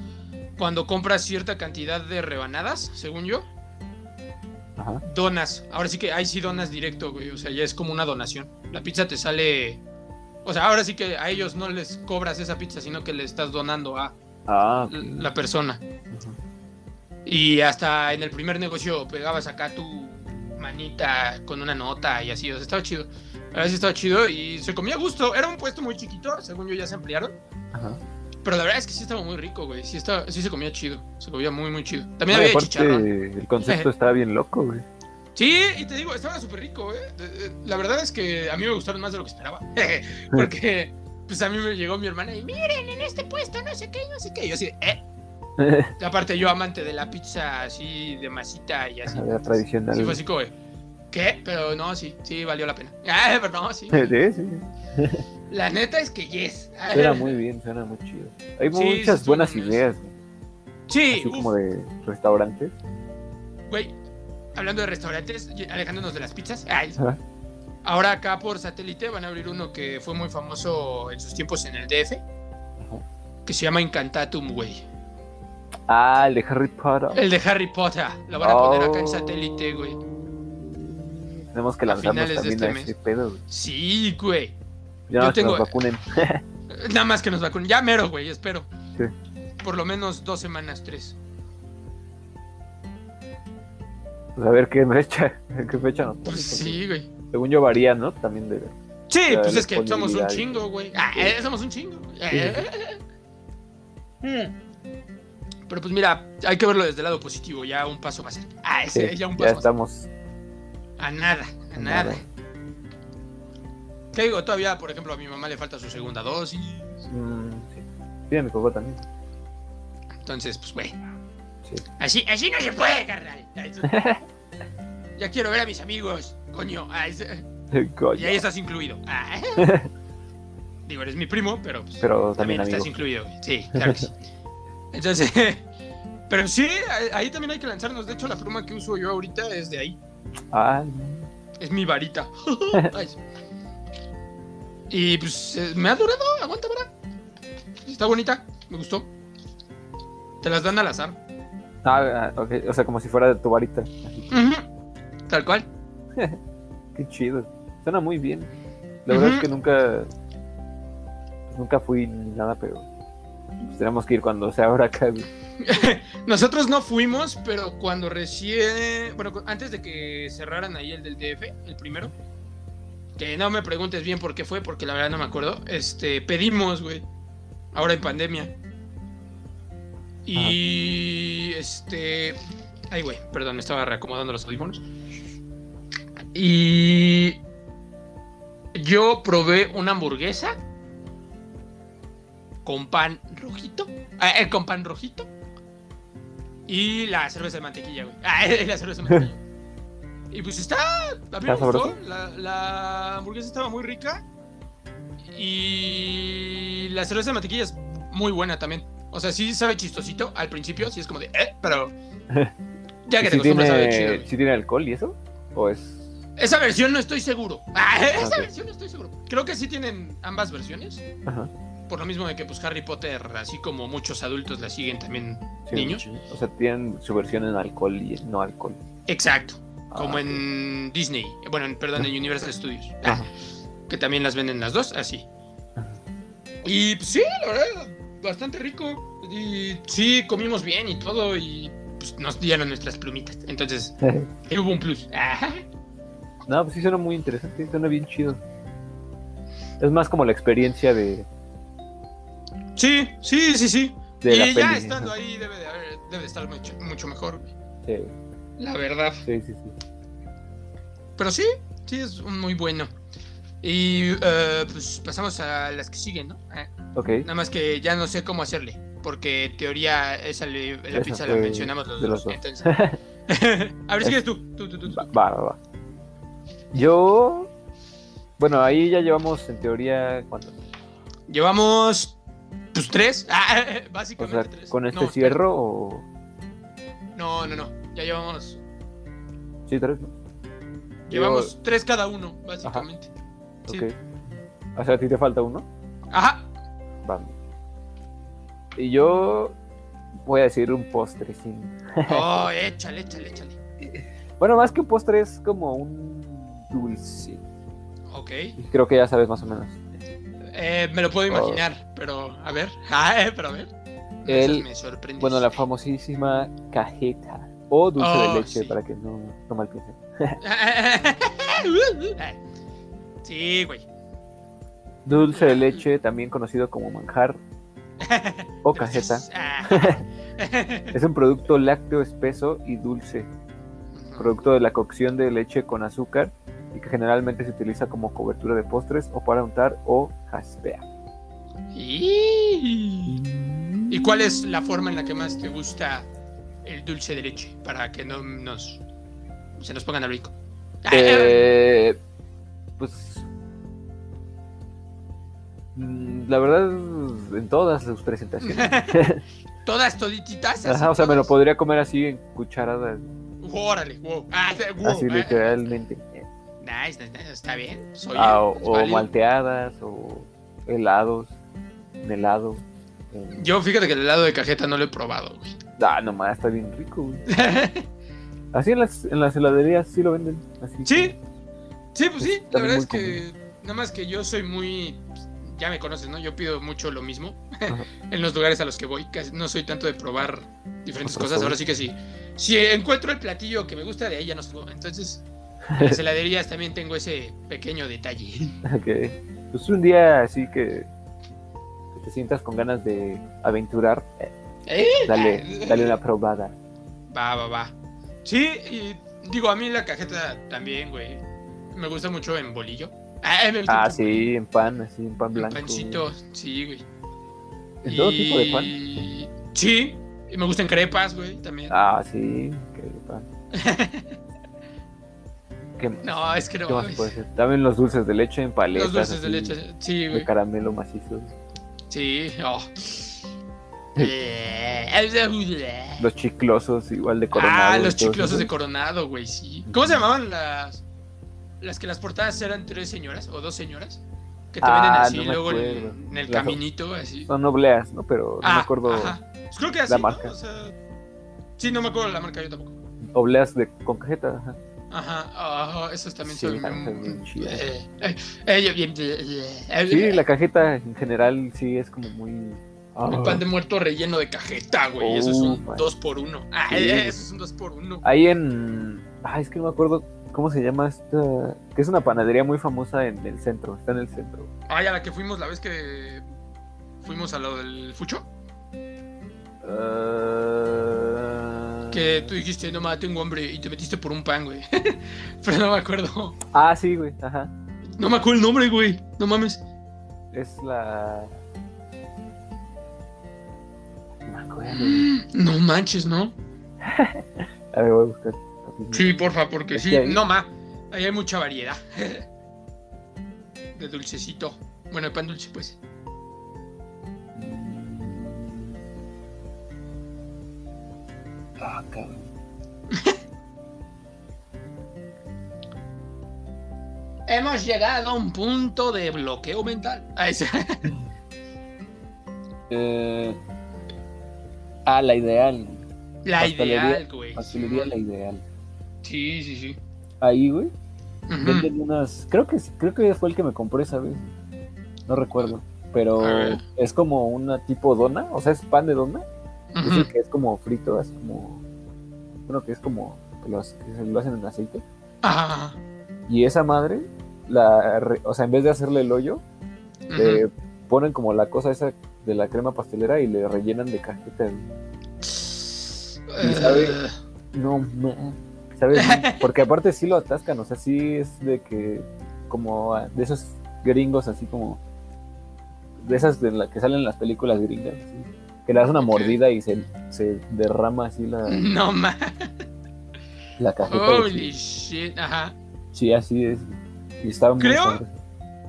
cuando compras cierta cantidad de rebanadas, según yo, Ajá. donas. Ahora sí que ahí sí donas directo, güey. O sea, ya es como una donación. La pizza te sale... O sea, ahora sí que a ellos no les cobras esa pizza, sino que le estás donando a Ah, la persona. Ajá. Y hasta en el primer negocio pegabas acá tu manita con una nota y así. O sea, estaba chido. A si estaba chido y se comía a gusto. Era un puesto muy chiquito, según yo ya se ampliaron. Ajá. Pero la verdad es que sí estaba muy rico, güey. Sí, estaba, sí se comía chido. Se comía muy, muy chido. También No, había aparte, chicharrón. el concepto está bien loco, güey. Sí, y te digo, estaba súper rico, ¿eh? La verdad es que a mí me gustaron más de lo que esperaba. Porque, pues a mí me llegó mi hermana y miren, en este puesto no sé qué, no sé qué. Y yo así, de, ¿eh? Aparte yo amante de la pizza así, de masita y así. La tradicional. Sí, fue así como, ¿qué? Pero no, sí, sí, valió la pena. Ah, pero no, sí. Sí, sí. La neta es que yes. Suena muy bien, suena muy chido. Hay Sí, muchas buenas ideas. Sí, así como de restaurantes. güey. Hablando de restaurantes, alejándonos de las pizzas. Ay, Ajá. ahora acá por satélite van a abrir uno que fue muy famoso en sus tiempos en el DF. Que se llama Incantatum, güey. Ah, el de Harry Potter. El de Harry Potter. Lo van a poner acá en Oh. satélite, güey. Tenemos que a lanzarnos finales de también este a ese pedo, güey. Sí, güey. Ya no tengo- que nos vacunen. Nada más que nos vacunen. Ya mero, güey, espero. Sí. Por lo menos dos semanas, tres. Pues a ver qué fecha, qué fecha nos Pues sí, güey. Según yo varía, ¿no? También de... Sí, pues es que somos un chingo, güey. Ah, eh, somos un chingo. Eh, Mm. Pero pues mira, hay que verlo desde el lado positivo. Ya un paso va a ser. Ah, ese, Sí, ya un ya paso más. estamos. A nada, a a nada. nada. ¿Qué digo? Todavía, por ejemplo, a mi mamá le falta su segunda dosis. Mm, sí. Sí, a mi papá también. Entonces, pues, güey. Sí. Así, así no se puede, carnal. Ya quiero ver a mis amigos, coño. Ah. Y ahí estás incluido. Ah. Digo, eres mi primo, pero pues, Pero también también estás incluido. Sí, claro que sí. Entonces, pero sí, ahí- ahí también hay que lanzarnos. De hecho, la pluma que uso yo ahorita es de ahí. Ah, Es mi varita. Ay. Y pues eh, me ha durado, aguanta, ¿verdad? Está bonita, me gustó. Te las dan al azar. ah, ok. O sea, como si fuera de tu varita. Así. Tal cual. Qué chido. Suena muy bien. La verdad es que nunca. Nunca fui ni nada, pero. pues tenemos que ir cuando se abra acá. Nosotros no fuimos, pero cuando recién. Bueno, antes de que cerraran ahí el del DF, el primero. Que no me preguntes bien por qué fue, porque la verdad no me acuerdo. Este, pedimos, güey. Ahora en pandemia. Y. Este. Ay, güey, perdón, me estaba reacomodando los audífonos. Y. Yo probé una hamburguesa. Con pan rojito. Ah, eh, con pan rojito. Y la cerveza de mantequilla, güey. Ah, la cerveza de mantequilla. Y pues está. A mí me ¿Está gustó. La, la hamburguesa estaba muy rica. Y la cerveza de mantequilla es muy buena también. O sea, sí sabe chistosito al principio, sí es como de, eh, pero. Ya que ¿Y te si acostumbras sabe chido. tiene, si tiene alcohol y eso? ¿O es.? Esa versión no estoy seguro. Ah, esa Ok. versión no estoy seguro. Creo que sí tienen ambas versiones. Ajá. Por lo mismo de que pues Harry Potter, así como muchos adultos la siguen también sí, niños. O sea, tienen su versión en alcohol y en no alcohol. Exacto. Como Ah, en Disney. Bueno, en- perdón, en Universal Studios. Ah, Ajá. que también las venden las dos, así. Y pues, sí, la verdad, bastante rico. Y sí, comimos bien y todo. Y pues, nos dieron nuestras plumitas. Entonces, hubo un plus. Ajá. No, pues sí suena muy interesante, suena bien chido. Es más como la experiencia de, Sí, sí, sí, sí. de y ya peli. estando ahí debe de, haber- debe de estar mucho, mucho mejor. Sí, La verdad. sí, sí. sí. Pero sí, sí es muy bueno. Y eh, pues pasamos a las que siguen, ¿no? Ah, Ok. nada más que ya no sé cómo hacerle. Porque en teoría esa le- la pizza mencionamos los dos. los dos. entonces- a ver si quieres tú. tú, tú, tú, tú. Va, va, va. Yo. Bueno, ahí ya llevamos en teoría. ¿Cuántos? Llevamos pues tres. Ah, O básicamente sea, tres. con este No, cierro o. No, no, no. Ya llevamos. Sí, tres, ¿no? Llevamos tres cada uno, básicamente. Sí. Ok. O sea, a ti te falta uno. Ajá. Va. Y yo. Voy a decir un postre, sí. Oh, échale, échale, échale. Bueno, más que un postre es como un dulce. Ok. Creo que ya sabes más o menos. Eh, me lo puedo imaginar, pero a ver. Ah, eh, pero a ver. El- me sorprendiste. Bueno, la famosísima cajeta. O dulce Oh, de leche, sí. para que no, no mal piensen. sí, güey. Dulce de leche, también conocido como manjar o cajeta, Ah. es un producto lácteo espeso y dulce, producto de la cocción de leche con azúcar y que generalmente se utiliza como cobertura de postres o para untar o jaspear. ¿Y ¿Y cuál es la forma en la que más te gusta el dulce de leche? Para que no nos se nos pongan a rico. Eh, pues. mm, La verdad, en todas sus presentaciones. Todas todititas. Ajá, o sea, me lo podría comer así en cucharadas, Órale, wow. Ah, wow. así Ah, literalmente. Nice, nice, nice, está bien. Soy Ah, o, malteadas, o helados, en helado. en- Yo fíjate que el helado de cajeta no lo he probado, güey. Ah, nomás, está bien rico, güey. Así en las, en las heladerías sí lo venden. Así Sí, sí, pues sí. Está La verdad es que nada más que yo soy muy, pues, ya me conoces, ¿no? Yo pido mucho lo mismo en los lugares a los que voy. Casi no soy tanto de probar diferentes cosas. Ahora sí que sí. Si encuentro el platillo que me gusta, de ahí ya no salgo. Entonces, en las heladerías también tengo ese pequeño detalle. Ok. Pues un día así que, que te sientas con ganas de aventurar, ¿Eh? Dale, dale una probada. Va, va, va. Sí, y digo, a mí la cajeta también, güey. Me gusta mucho en bolillo. Ah, Ah, mucho sí, en pan, así, en pan en blanco. pancito, sí, güey. ¿En todo tipo de pan? Sí, y me gustan crepas, güey, también. Ah, sí, qué pan. ¿Qué, No, es que no. qué más güey. puede ser? También los dulces de leche en paletas. Los dulces de leche, sí, De güey. caramelo macizo. Sí, oh. Eh, Los chiclosos, igual de coronado. Ah, los chiclosos eso. de Coronado, güey, sí. ¿Cómo se llamaban las las que las portadas eran tres señoras o dos señoras? Que te Ah, venden así no luego en, acuerdo. en el Las- caminito, así. Son obleas, ¿no? Pero no Ah, me acuerdo. ajá. Pues creo que así, la ¿no? marca. O sea, sí, no me acuerdo la marca yo tampoco. Obleas de, con cajeta. Ajá. Ajá, esos también Sí, son bien chidas. eh, eh, eh, eh, Sí, la cajeta en general sí es como muy. Ah. El pan de muerto relleno de cajeta, güey. eso es un Ufa. dos por uno. Ah, Sí. eso es un dos por uno. Ahí en. Ay, es que no me acuerdo cómo se llama esta. Que es una panadería muy famosa en el centro. Está en el centro. Ay, a la que fuimos la vez que fuimos a lo del fucho. Ah, Que tú dijiste, no mames, tengo hambre y te metiste por un pan, güey. Pero no me acuerdo. Ah, sí, güey. Ajá. No me acuerdo el nombre, güey. No mames. Es la. No me acuerdo. No manches, ¿no? A ver, voy a buscar. Sí, porfa, porque Es sí. No, ma. Ahí hay mucha variedad. De dulcecito. Bueno, de pan dulce, pues. Ah, cabrón. Hemos llegado a un punto de bloqueo mental. Ah, ese. Eh, Ah, la ideal. La Pastelería- ideal, güey. Pastelería la ideal. Sí, sí, sí. Ahí, güey. Ujú. Venden unas. Creo que creo que fue el que me compré esa vez. No recuerdo. Pero es como una tipo dona. O sea, es pan de dona. Es Ujú. el que es como frito, así como. Bueno, que es como. Que, se lo hacen en aceite. Ajá. Y esa madre, la, o sea, en vez de hacerle el hoyo, Ujú. le ponen como la cosa esa de la crema pastelera y le rellenan de cajeta. güey. Eh, sabe- No, no. ¿Sabes? Porque aparte sí lo atascan, o sea, sí es de que, como ah, de esos gringos, así como, de esas de la que salen en las películas gringas, así, que le das una mordida y se, se derrama así la, No ma. la cajeta. Holy shit. Ajá. Sí, así es. Y está muy Creo-.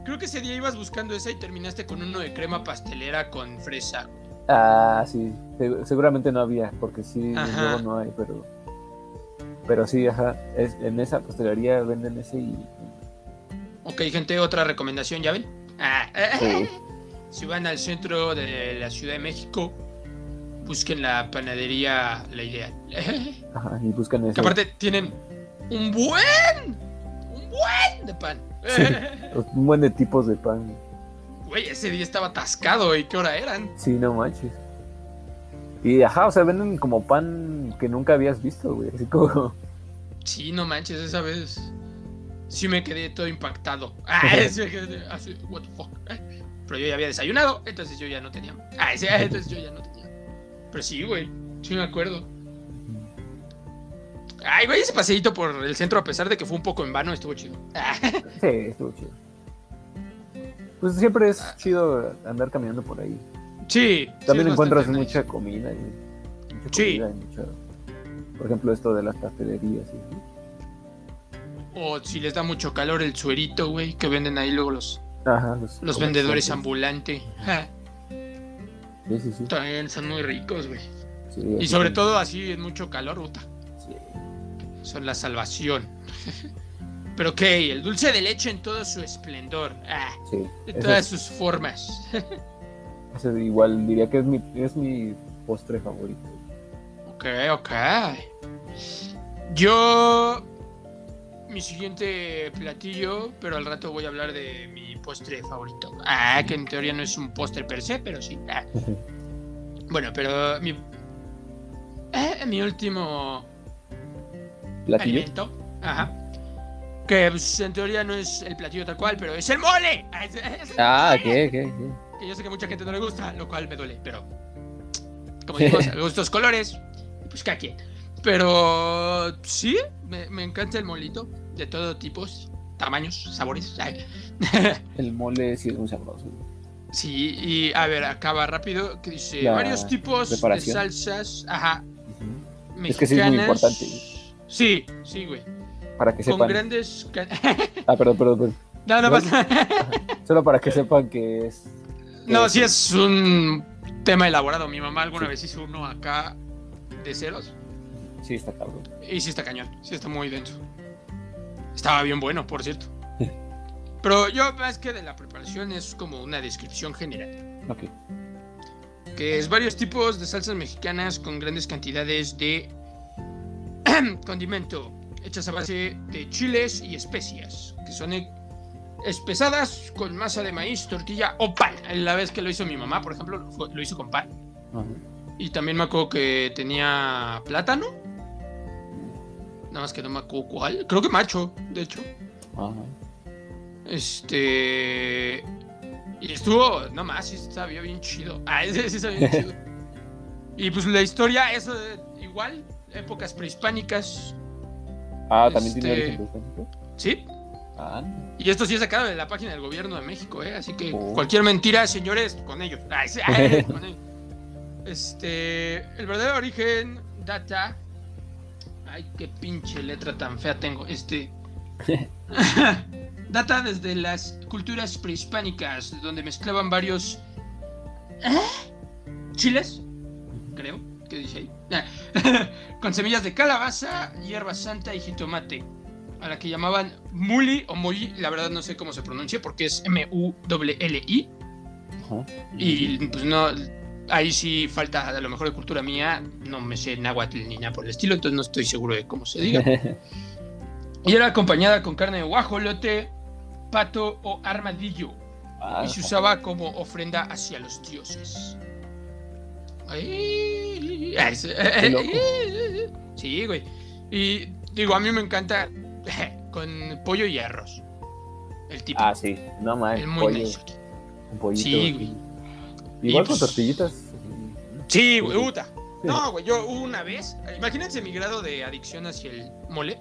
Creo que ese día ibas buscando esa y terminaste con uno de crema pastelera con fresa. Ah, sí. Se- seguramente no había, porque sí, Ajá. luego no hay, pero. Pero sí, ajá. Es, en esa pastelería venden ese y. Ok, gente, otra recomendación, ¿ya ven? Ah, Sí. Si van al centro de la Ciudad de México, busquen la panadería La Ideal. Ajá, y buscan ese. Que aparte tienen un buen, un buen de pan. Sí. Un buen de tipos de pan. Güey, ese día estaba atascado y qué hora eran. Sí, no manches. Y ajá, o sea, venden como pan que nunca habías visto, güey. Así como. Sí, no manches, esa vez sí me quedé todo impactado. Ah, sí me quedé así, what the fuck. Pero yo ya había desayunado, entonces yo ya no tenía. Ah, sí, entonces yo ya no tenía. Pero sí, güey, sí me acuerdo. Ay, güey, ese paseíto por el centro, a pesar de que fue un poco en vano, estuvo chido. Ah, Sí, estuvo chido. Pues siempre es chido andar caminando por ahí. Sí. También encuentras nice. mucha comida y mucha Sí. comida y mucha. Por ejemplo, esto de las pastelerías. ¿sí? O si les da mucho calor el suerito, güey, que venden ahí luego los, Ajá, los, los vendedores ambulantes. Ah, Sí, sí, sí. También son muy ricos, güey. Sí, Y sobre todo así en mucho calor, puta. Son la salvación. Pero ok, el dulce de leche en todo su esplendor. Ah, Sí, de todas es- sus formas. ese igual diría que es mi, es mi postre favorito. Ok, ok. Yo. Mi siguiente platillo, pero al rato voy a hablar de mi postre favorito. Ah, que en teoría no es un postre per se, pero sí. Ah. Bueno, pero mi. eh, mi último ¿Platillo? alimento. Ajá. Que pues, en teoría no es el platillo tal cual, pero es el mole. Ah, es- Ah, ¿qué? ¿Qué? qué? Que yo sé que mucha gente no le gusta, lo cual me duele, pero. como digo, gustos colores, pues cada quien. Pero sí, me, me encanta el molito de todo tipos, tamaños, sabores. El mole sí es muy sabroso. Sí, y a ver, acaba rápido, que dice La varios tipos de salsas, ajá. Es que sí es muy importante. Sí, sí, güey. Para que Con sepan. grandes... ca- Ah, perdón, perdón, perdón. no, no pasa Solo para que sepan que es. No, sí es un tema elaborado. Mi mamá alguna vez hizo uno acá de ceros. Sí, está cabrón. Y sí está cañón, sí está muy denso. Estaba bien bueno, por cierto. Pero yo más que de la preparación es como una descripción general. Ok. Que es varios tipos de salsas mexicanas con grandes cantidades de condimento, hechas a base de chiles y especias, que son e- espesadas con masa de maíz, tortilla o pan. La vez que lo hizo mi mamá, por ejemplo, lo hizo con pan. Ajá. Y también me acuerdo que tenía plátano. Nada más que no me acuerdo cuál. Creo que macho, de hecho. Ajá. Este. Y estuvo. No más, sí sabía bien chido. Ah, ese sí sabía bien chido. Y pues la historia es eh, igual. Épocas prehispánicas. Ah, también tiene Este- origen prehispánico. ¿Sí? Ah, Y esto sí es sacado de la página del gobierno de México, ¿eh? Así que Oh. cualquier mentira, señores, con ellos. Ay, sí, ay, con ellos. Este, el verdadero origen data. Ay, qué pinche letra tan fea tengo. Este. data desde las culturas prehispánicas, donde mezclaban varios. ¿eh? chiles, creo, que dice ahí. Con semillas de calabaza, hierba santa y jitomate a la que llamaban Muli o Muli, la verdad no sé cómo se pronuncia porque es M-U-L-L-I. Y pues no, ahí sí falta a lo mejor de cultura mía, no me sé náhuatl ni nada por el estilo, entonces no estoy seguro de cómo se diga. Y era acompañada con carne de guajolote, pato o armadillo. Ah, Y se usaba como ofrenda hacia los dioses. Sí, güey. Y digo, a mí me encanta con pollo y arroz. El tipo. ah, sí. No más. el muy nice. Un pollito. Sí, güey. Igual con pues, tortillitas. Sí, güey, puta. No, güey, yo una vez, imagínense mi grado de adicción hacia el mole.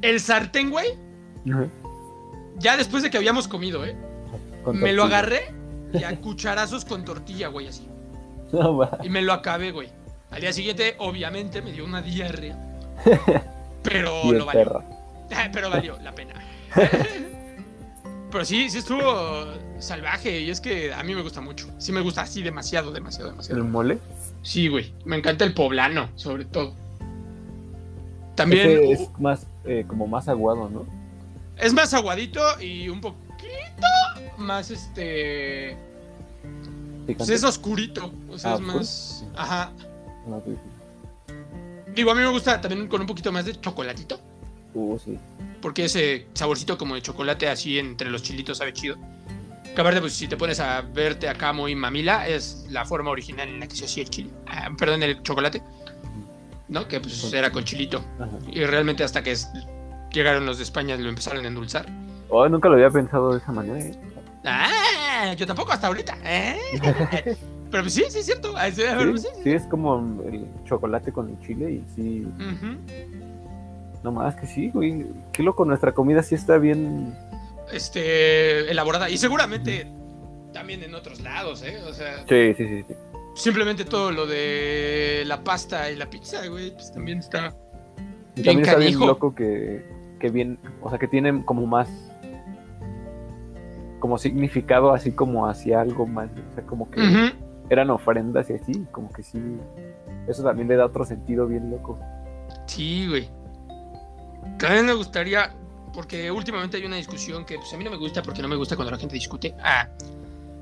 El sartén, güey, ya después de que habíamos comido, ¿eh? Me lo agarré y a cucharazos con tortilla, güey, así. No va. Y me lo acabé, güey. Al día siguiente, obviamente, me dio una diarrea. Pero Y lo el valió. perro. Pero valió la pena. Pero sí, sí estuvo salvaje. Y es que a mí me gusta mucho. Sí me gusta así demasiado, demasiado, ¿El demasiado. mole? Sí, güey. Me encanta el poblano, sobre todo. También Ese es más, eh, como más aguado, ¿no? es más aguadito y un poquito más este. Pues es oscurito. O sea, Ah, es oscuro. más. Ajá. No, sí, sí. Digo, a mí me gusta también con un poquito más de chocolatito. Uh, sí. Porque ese saborcito como de chocolate así entre los chilitos sabe chido. Que aparte, pues si te pones a verte acá muy mamila, es la forma original en la que se hacía el chile. Ah, perdón, el chocolate. ¿No? Que pues era con chilito. Ajá. Y realmente hasta que es- llegaron los de España lo empezaron a endulzar. Oh, nunca lo había pensado de esa manera. ¿eh? Ah, yo tampoco hasta ahorita. ¿eh? Pero sí, sí es cierto. Sí, pero Sí, sí, sí. sí, es como el chocolate con el chile y sí. Ujú. No más que sí, güey. Qué loco, nuestra comida sí está bien. Este, elaborada. Y seguramente también en otros lados, ¿eh? O sea, Sí, sí, sí. sí. simplemente todo lo de la pasta y la pizza, güey, pues también está. Y Bien también está bien loco que, que bien, o sea, que tienen como más, como significado así como hacia algo más, o sea, como que eran ofrendas y así, como que sí, eso también le da otro sentido bien loco. Sí, güey. También me gustaría, porque últimamente hay una discusión que pues, a mí no me gusta porque no me gusta cuando la gente discute. Ah,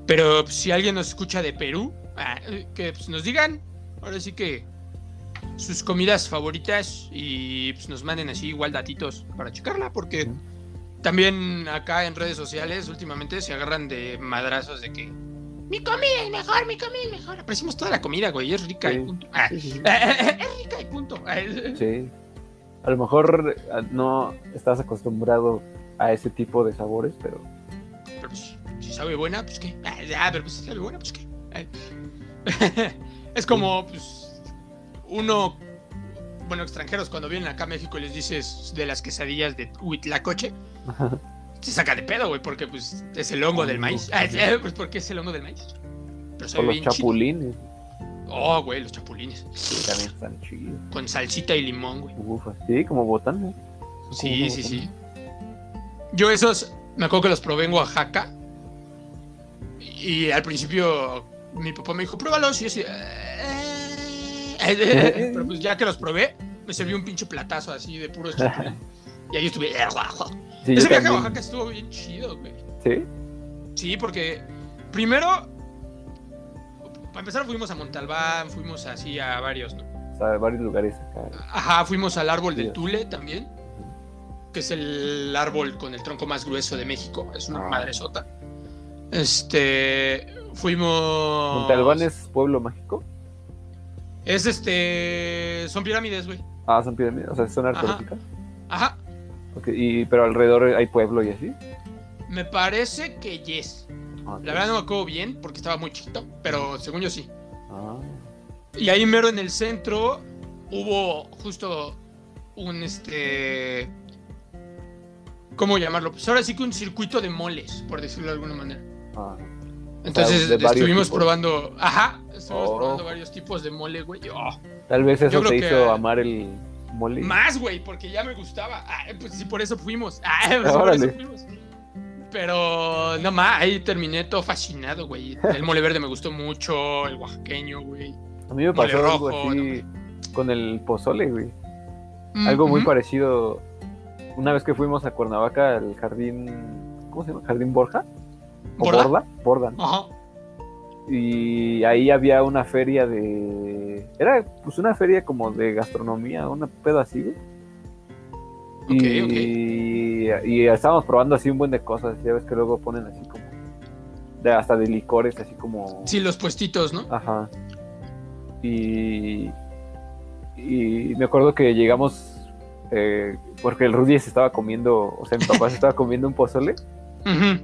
pero pues, si alguien nos escucha de Perú, ah, que pues, nos digan, ahora sí que sus comidas favoritas y pues, nos manden así igual datitos para checarla, porque. También acá en redes sociales últimamente se agarran de madrazos de que mi comida es mejor, mi comida es mejor. Apreciamos toda la comida, güey, es rica y punto. Ah, Sí, sí, sí. es rica y punto. Sí. A lo mejor ah, no estás acostumbrado a ese tipo de sabores, pero Pero pues, si sabe buena, pues qué. Ah, pero pues si sabe buena, pues qué. Ah. Es como, pues, uno, bueno, extranjeros, cuando vienen acá a México y les dices de las quesadillas de Huitlacoche, se saca de pedo, güey, porque, pues, es el hongo del maíz. Ah, es- eh, pues, porque es el hongo del maíz. Pero sabe los bien chido. chapulines. Oh, güey, los chapulines. también están chidos. Con salsita y limón, güey. Ufa, sí, como botán. ¿no? Sí, sí, sí. Yo esos, me acuerdo que los probé en Oaxaca. Y al principio mi papá me dijo, pruébalos. Y yo así, "Eh". pero pues ya que los probé, me serví un pinche platazo así de puros chapulines. Y ahí estuve, "Eh, Sí, Ese viaje a. Oaxaca estuvo bien chido, güey. Sí. Sí, porque primero, para empezar fuimos a Montalbán, fuimos así a varios, ¿no? O sea, varios lugares acá. Ajá, fuimos al árbol del Sí. Tule también, que es el árbol con el tronco más grueso de México, es una Ah. madre sota. Este, fuimos... Montalbán es pueblo mágico. Es este, son pirámides, güey. Ah, son pirámides, o sea, son Ajá. arqueológicas. Ajá, y, pero alrededor hay pueblo y así. me parece que yes. Ah. La verdad no me acuerdo bien porque estaba muy chiquito, pero según yo sí. Ah, Y ahí mero en el centro hubo justo un este. ¿Cómo llamarlo? Pues ahora sí que un circuito de moles, por decirlo de alguna manera. ah. Entonces de estuvimos tipos. probando. Ajá, estuvimos Oh. probando varios tipos de mole, güey. Oh, Tal vez eso te creo que- hizo amar el mole. más, güey, porque ya me gustaba. Ah, pues sí, por eso fuimos. Ah, pues sí, por Órale. eso fuimos. Pero no más, ahí terminé todo fascinado, güey. El mole verde me gustó mucho, el oaxaqueño, güey. A mí me Mole pasó algo rojo, así con el pozole, güey. Algo muy parecido. Una vez que fuimos a Cuernavaca, al jardín. ¿Cómo se llama? ¿Jardín Borja? ¿O ¿Borda? Borda? Borda, ¿no? Ajá. Y ahí había una feria de. Era pues una feria como de gastronomía, una pedo así, güey. Y estábamos probando así un buen de cosas. Ya ves que luego ponen así como. De, hasta de licores, así como. Sí, los puestitos, ¿no? Ajá. Y. Y me acuerdo que llegamos. eh, porque el Rudy se estaba comiendo. O sea, mi papá se estaba comiendo un pozole.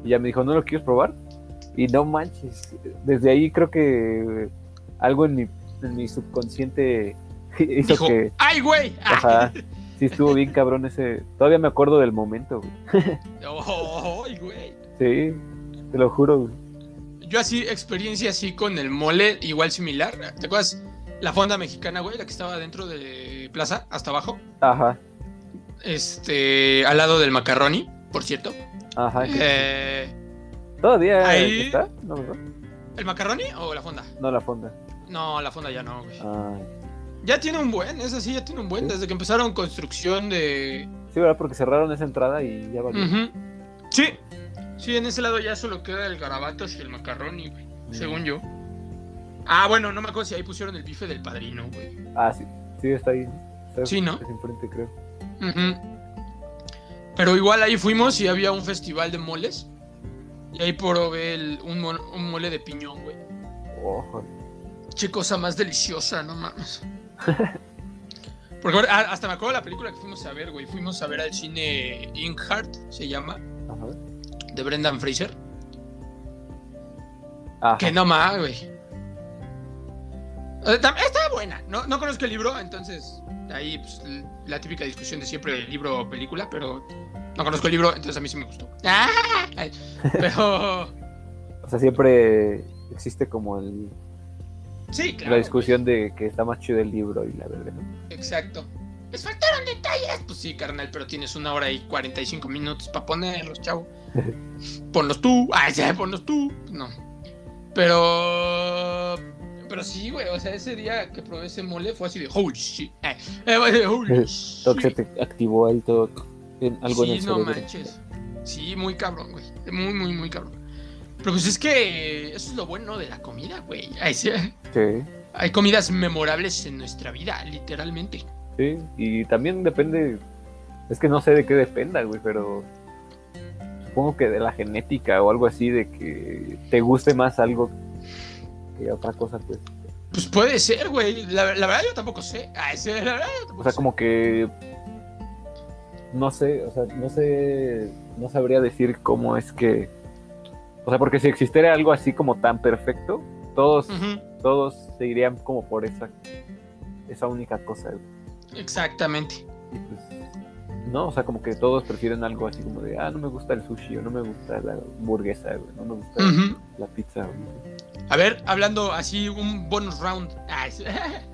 Y ya me dijo, ¿no lo quieres probar? Y no manches. Desde ahí creo que algo en mi, en mi subconsciente hizo Dijo, que. ¡ay, güey! Ajá. Sí, estuvo bien cabrón ese. Todavía me acuerdo del momento, güey. ¡Ay, güey! Sí, te lo juro, güey. Yo así, experiencia así con el mole, igual similar. ¿Te acuerdas? La fonda mexicana, güey, la que estaba dentro de Plaza, hasta abajo. Ajá, Este, al lado del macaroni, por cierto. Ajá. Eh, ¿Todavía ahí- está? No. ¿El macaroni o la fonda? No, la fonda. No, la fonda ya no, güey. Ya tiene un buen, es así, ya tiene un buen. Sí. Desde que empezaron construcción de. sí, ¿verdad? Porque cerraron esa entrada y ya valió. Sí, sí, en ese lado ya solo queda el garabatos y el macaroni, güey. Según yo. Ah, bueno, no me acuerdo si ahí pusieron el bife del padrino, güey. Ah, sí, sí, está ahí. Está Sí, ¿no? es enfrente, creo. Ujú. Pero igual ahí fuimos y había un festival de moles. Y ahí probé el- un, mo- un mole de piñón, güey. Ojo. Qué cosa más deliciosa, no mames. Porque ahora- ah, hasta me acuerdo de la película que fuimos a ver, güey. Fuimos a ver al cine Inkheart, se llama, Ajá. de Brendan Fraser. Ajá. Que no más, güey. Está buena. No, no conozco el libro, entonces ahí pues, la típica discusión de siempre libro o película, pero no conozco el libro, entonces a mí sí me gustó. ¡Ah! Pero O sea, siempre existe como el, sí, claro. la discusión de que está más chido el libro y la verdad, ¿no? Exacto. Les faltaron detalles. Pues sí, carnal, pero tienes una hora y 45 minutos para ponerlos, chavo. Ponlos tú. Ay, ya, ponlos tú. No. Pero. Pero sí, güey. O sea, ese día que probé ese mole fue así de holy shit. Eh, eh, holy que se shit. te activó todo en, algo en Sí, el no cerebro. manches. Sí, muy cabrón, güey. Muy, muy, muy cabrón. Pero pues es que eso es lo bueno de la comida, güey. Ay, sí. Sí, Hay comidas memorables en nuestra vida, literalmente. sí. Y también depende. Es que no sé de qué dependa, güey, pero. Supongo que de la genética o algo así, de que te guste más algo que otra cosa, pues. Pues puede ser, güey. La, la verdad yo tampoco sé. Ay, sí, la verdad yo tampoco O sea, sé. como que. No sé, o sea, no sé. No sabría decir cómo es que. O sea, porque si existiera algo así como tan perfecto, todos, todos todos se irían como por esa, esa única cosa. güey. Exactamente. Y pues, no, o sea, como que todos prefieren algo así como de, ah, no me gusta el sushi o no me gusta la hamburguesa, güey, no me gusta la pizza. güey. A ver, hablando así, un bonus round. Ah,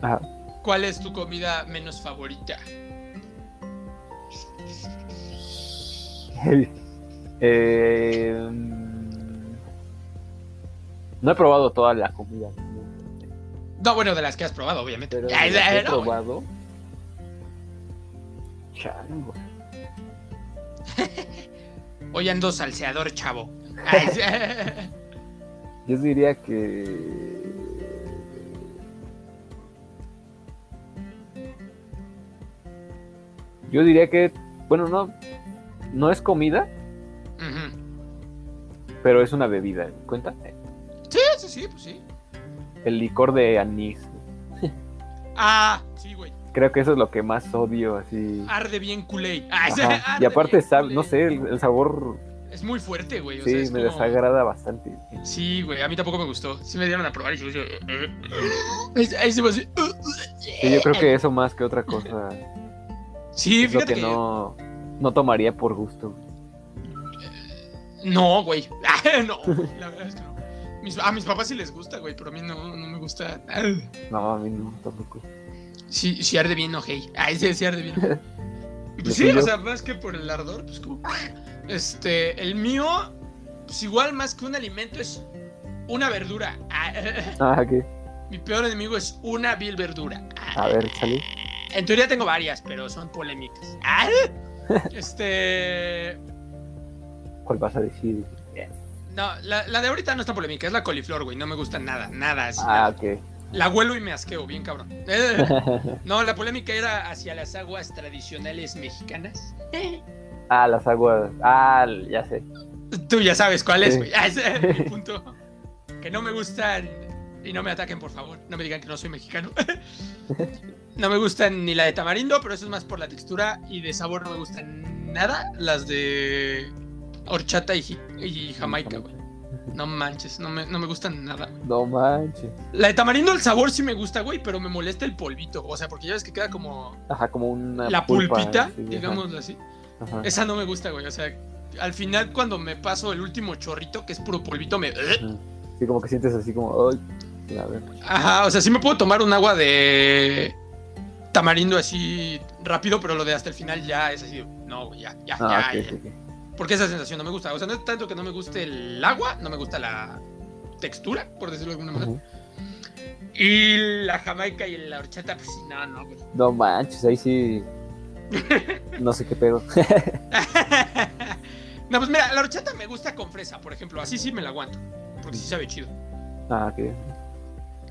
Ajá. ¿Cuál es tu comida menos favorita? Eh, no he probado toda la comida, No, bueno, de las que has probado, obviamente. pero de Ay, las que he no, güey. probado. Chango. Hoy ando salseador, chavo. Ay. Yo diría que. Yo diría que, bueno, no, no es comida, pero es una bebida. ¿Cuenta? Sí, sí, sí, pues sí. El licor de anís. Ah, sí, güey. Creo que eso es lo que más odio, así. Arde bien culé. Y aparte, sabe, no sé, el, el sabor Es muy fuerte, güey. O sí, sea, es me como- desagrada bastante. Sí, güey, a mí tampoco me gustó. Sí me dieron a probar y yo decía, "Eh, eh". Ahí se me hace- Sí, yo creo que eso más que otra cosa Sí, es lo fíjate que que... no, no tomaría por gusto. No, güey. no, la verdad es que no. Mis- a mis papás sí les gusta, güey, pero a mí no, no me gusta. No, a mí no, tampoco. Sí, sí arde bien, hey. Ay, sí, sí arde bien. Y ¿Lo pues sí, o sea, más que por el ardor, pues como... Este, el mío, pues igual más que un alimento es una verdura. Ah, Ah, ¿qué? Mi peor enemigo es una vil verdura. A ver, salí. En teoría tengo varias, pero son polémicas. Ah, Este... ¿Cuál vas a decir? No, la, la de ahorita no está polémica, es la coliflor, güey. No me gusta nada, nada. así, Ah, nada. ok. La huelo y me asqueo, bien cabrón. Eh, No, la polémica era hacia las aguas tradicionales mexicanas. ah, las aguas. Ah, ya sé. Tú ya sabes cuál es, güey. Ah, es punto. Que no me gustan. Y no me ataquen, por favor. No me digan que no soy mexicano. No me gustan ni la de tamarindo, pero eso es más por la textura. Y de sabor no me gustan nada. Las de horchata y jamaica, güey. No manches, no me, no me gustan nada, güey. No manches. La de tamarindo, el sabor sí me gusta, güey, pero me molesta el polvito. O sea, porque ya ves que queda como Ajá, como una. la pulpa, pulpita, sí, digámoslo así. ajá. Esa no me gusta, güey. O sea, al final cuando me paso el último chorrito, que es puro polvito, me... Sí, como que sientes así como. Ay. Ajá, o sea, sí me puedo tomar un agua de tamarindo así rápido, pero lo de hasta el final ya es así, no, güey, ya, ya, Ah, ya, ya. Porque esa sensación no me gusta. O sea, no es tanto que no me guste el agua, no me gusta la textura, por decirlo de alguna manera. Y la jamaica y la horchata, pues sí, no, no, güey. No manches, ahí sí. No sé qué pedo. no, pues mira, la horchata me gusta con fresa, por ejemplo. Así sí me la aguanto. Porque sí sabe chido. Ah.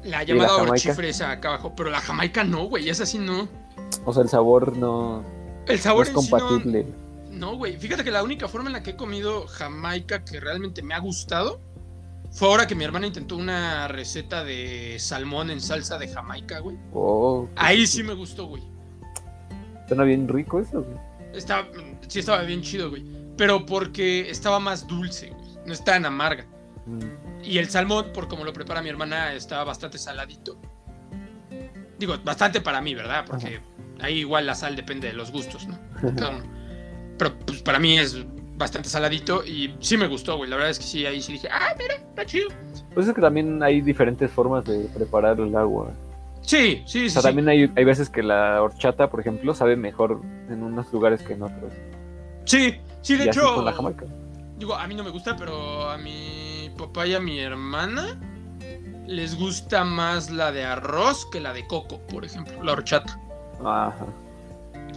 La ¿Y llamada la jamaica? horchifresa acá abajo. Pero la jamaica no, güey. Esa sí no. O sea, el sabor no, El no sabor es sí no- compatible. No, güey. Fíjate que la única forma en la que he comido jamaica que realmente me ha gustado fue ahora que mi hermana intentó una receta de salmón en salsa de jamaica, güey. Oh, Ahí sí me gustó, güey. Suena bien rico eso, güey. Estaba, sí estaba bien chido, güey. Pero porque estaba más dulce, güey. No es tan amarga. Mm, Y el salmón, por como lo prepara mi hermana, estaba bastante saladito. Digo, bastante para mí, ¿verdad? Porque ahí igual la sal depende de los gustos, ¿no? uno. Pero pues para mí es bastante saladito y sí me gustó, güey. La verdad es que sí, ahí sí dije, ah, mira, está chido. Pues es que también hay diferentes formas de preparar el agua. Sí, sí, sí. O sea, sí. también hay, hay veces que la horchata, por ejemplo, sabe mejor en unos lugares que en otros. Sí, sí, de y así hecho. con la jamaica. Digo, a mí no me gusta, pero a mi papá y a mi hermana les gusta más la de arroz que la de coco, por ejemplo, la horchata. Ajá.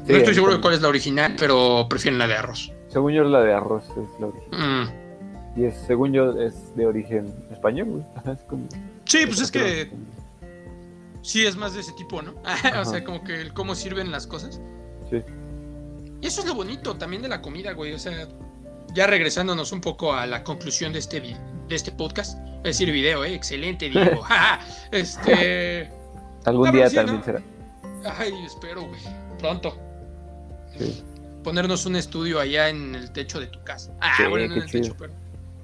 Sí, no estoy seguro de cuál es la original, pero prefieren la de arroz. Según yo, la de arroz es la origen. Mm. Y es, según yo, es de origen español, güey. Ajá, es como. Sí, pues es que sí es más de ese tipo, ¿no? O sea, como que el cómo sirven las cosas. Sí. Y eso es lo bonito también de la comida, güey. O sea, ya regresándonos un poco a la conclusión de este, de este podcast, es decir, video, ¿eh? Excelente, Diego. este. Algún día sí, también ¿no? será. Ay, espero, güey. Pronto. Sí. Ponernos un estudio allá en el techo de tu casa. Ah, Sí, bueno, no en el chido. techo, pero.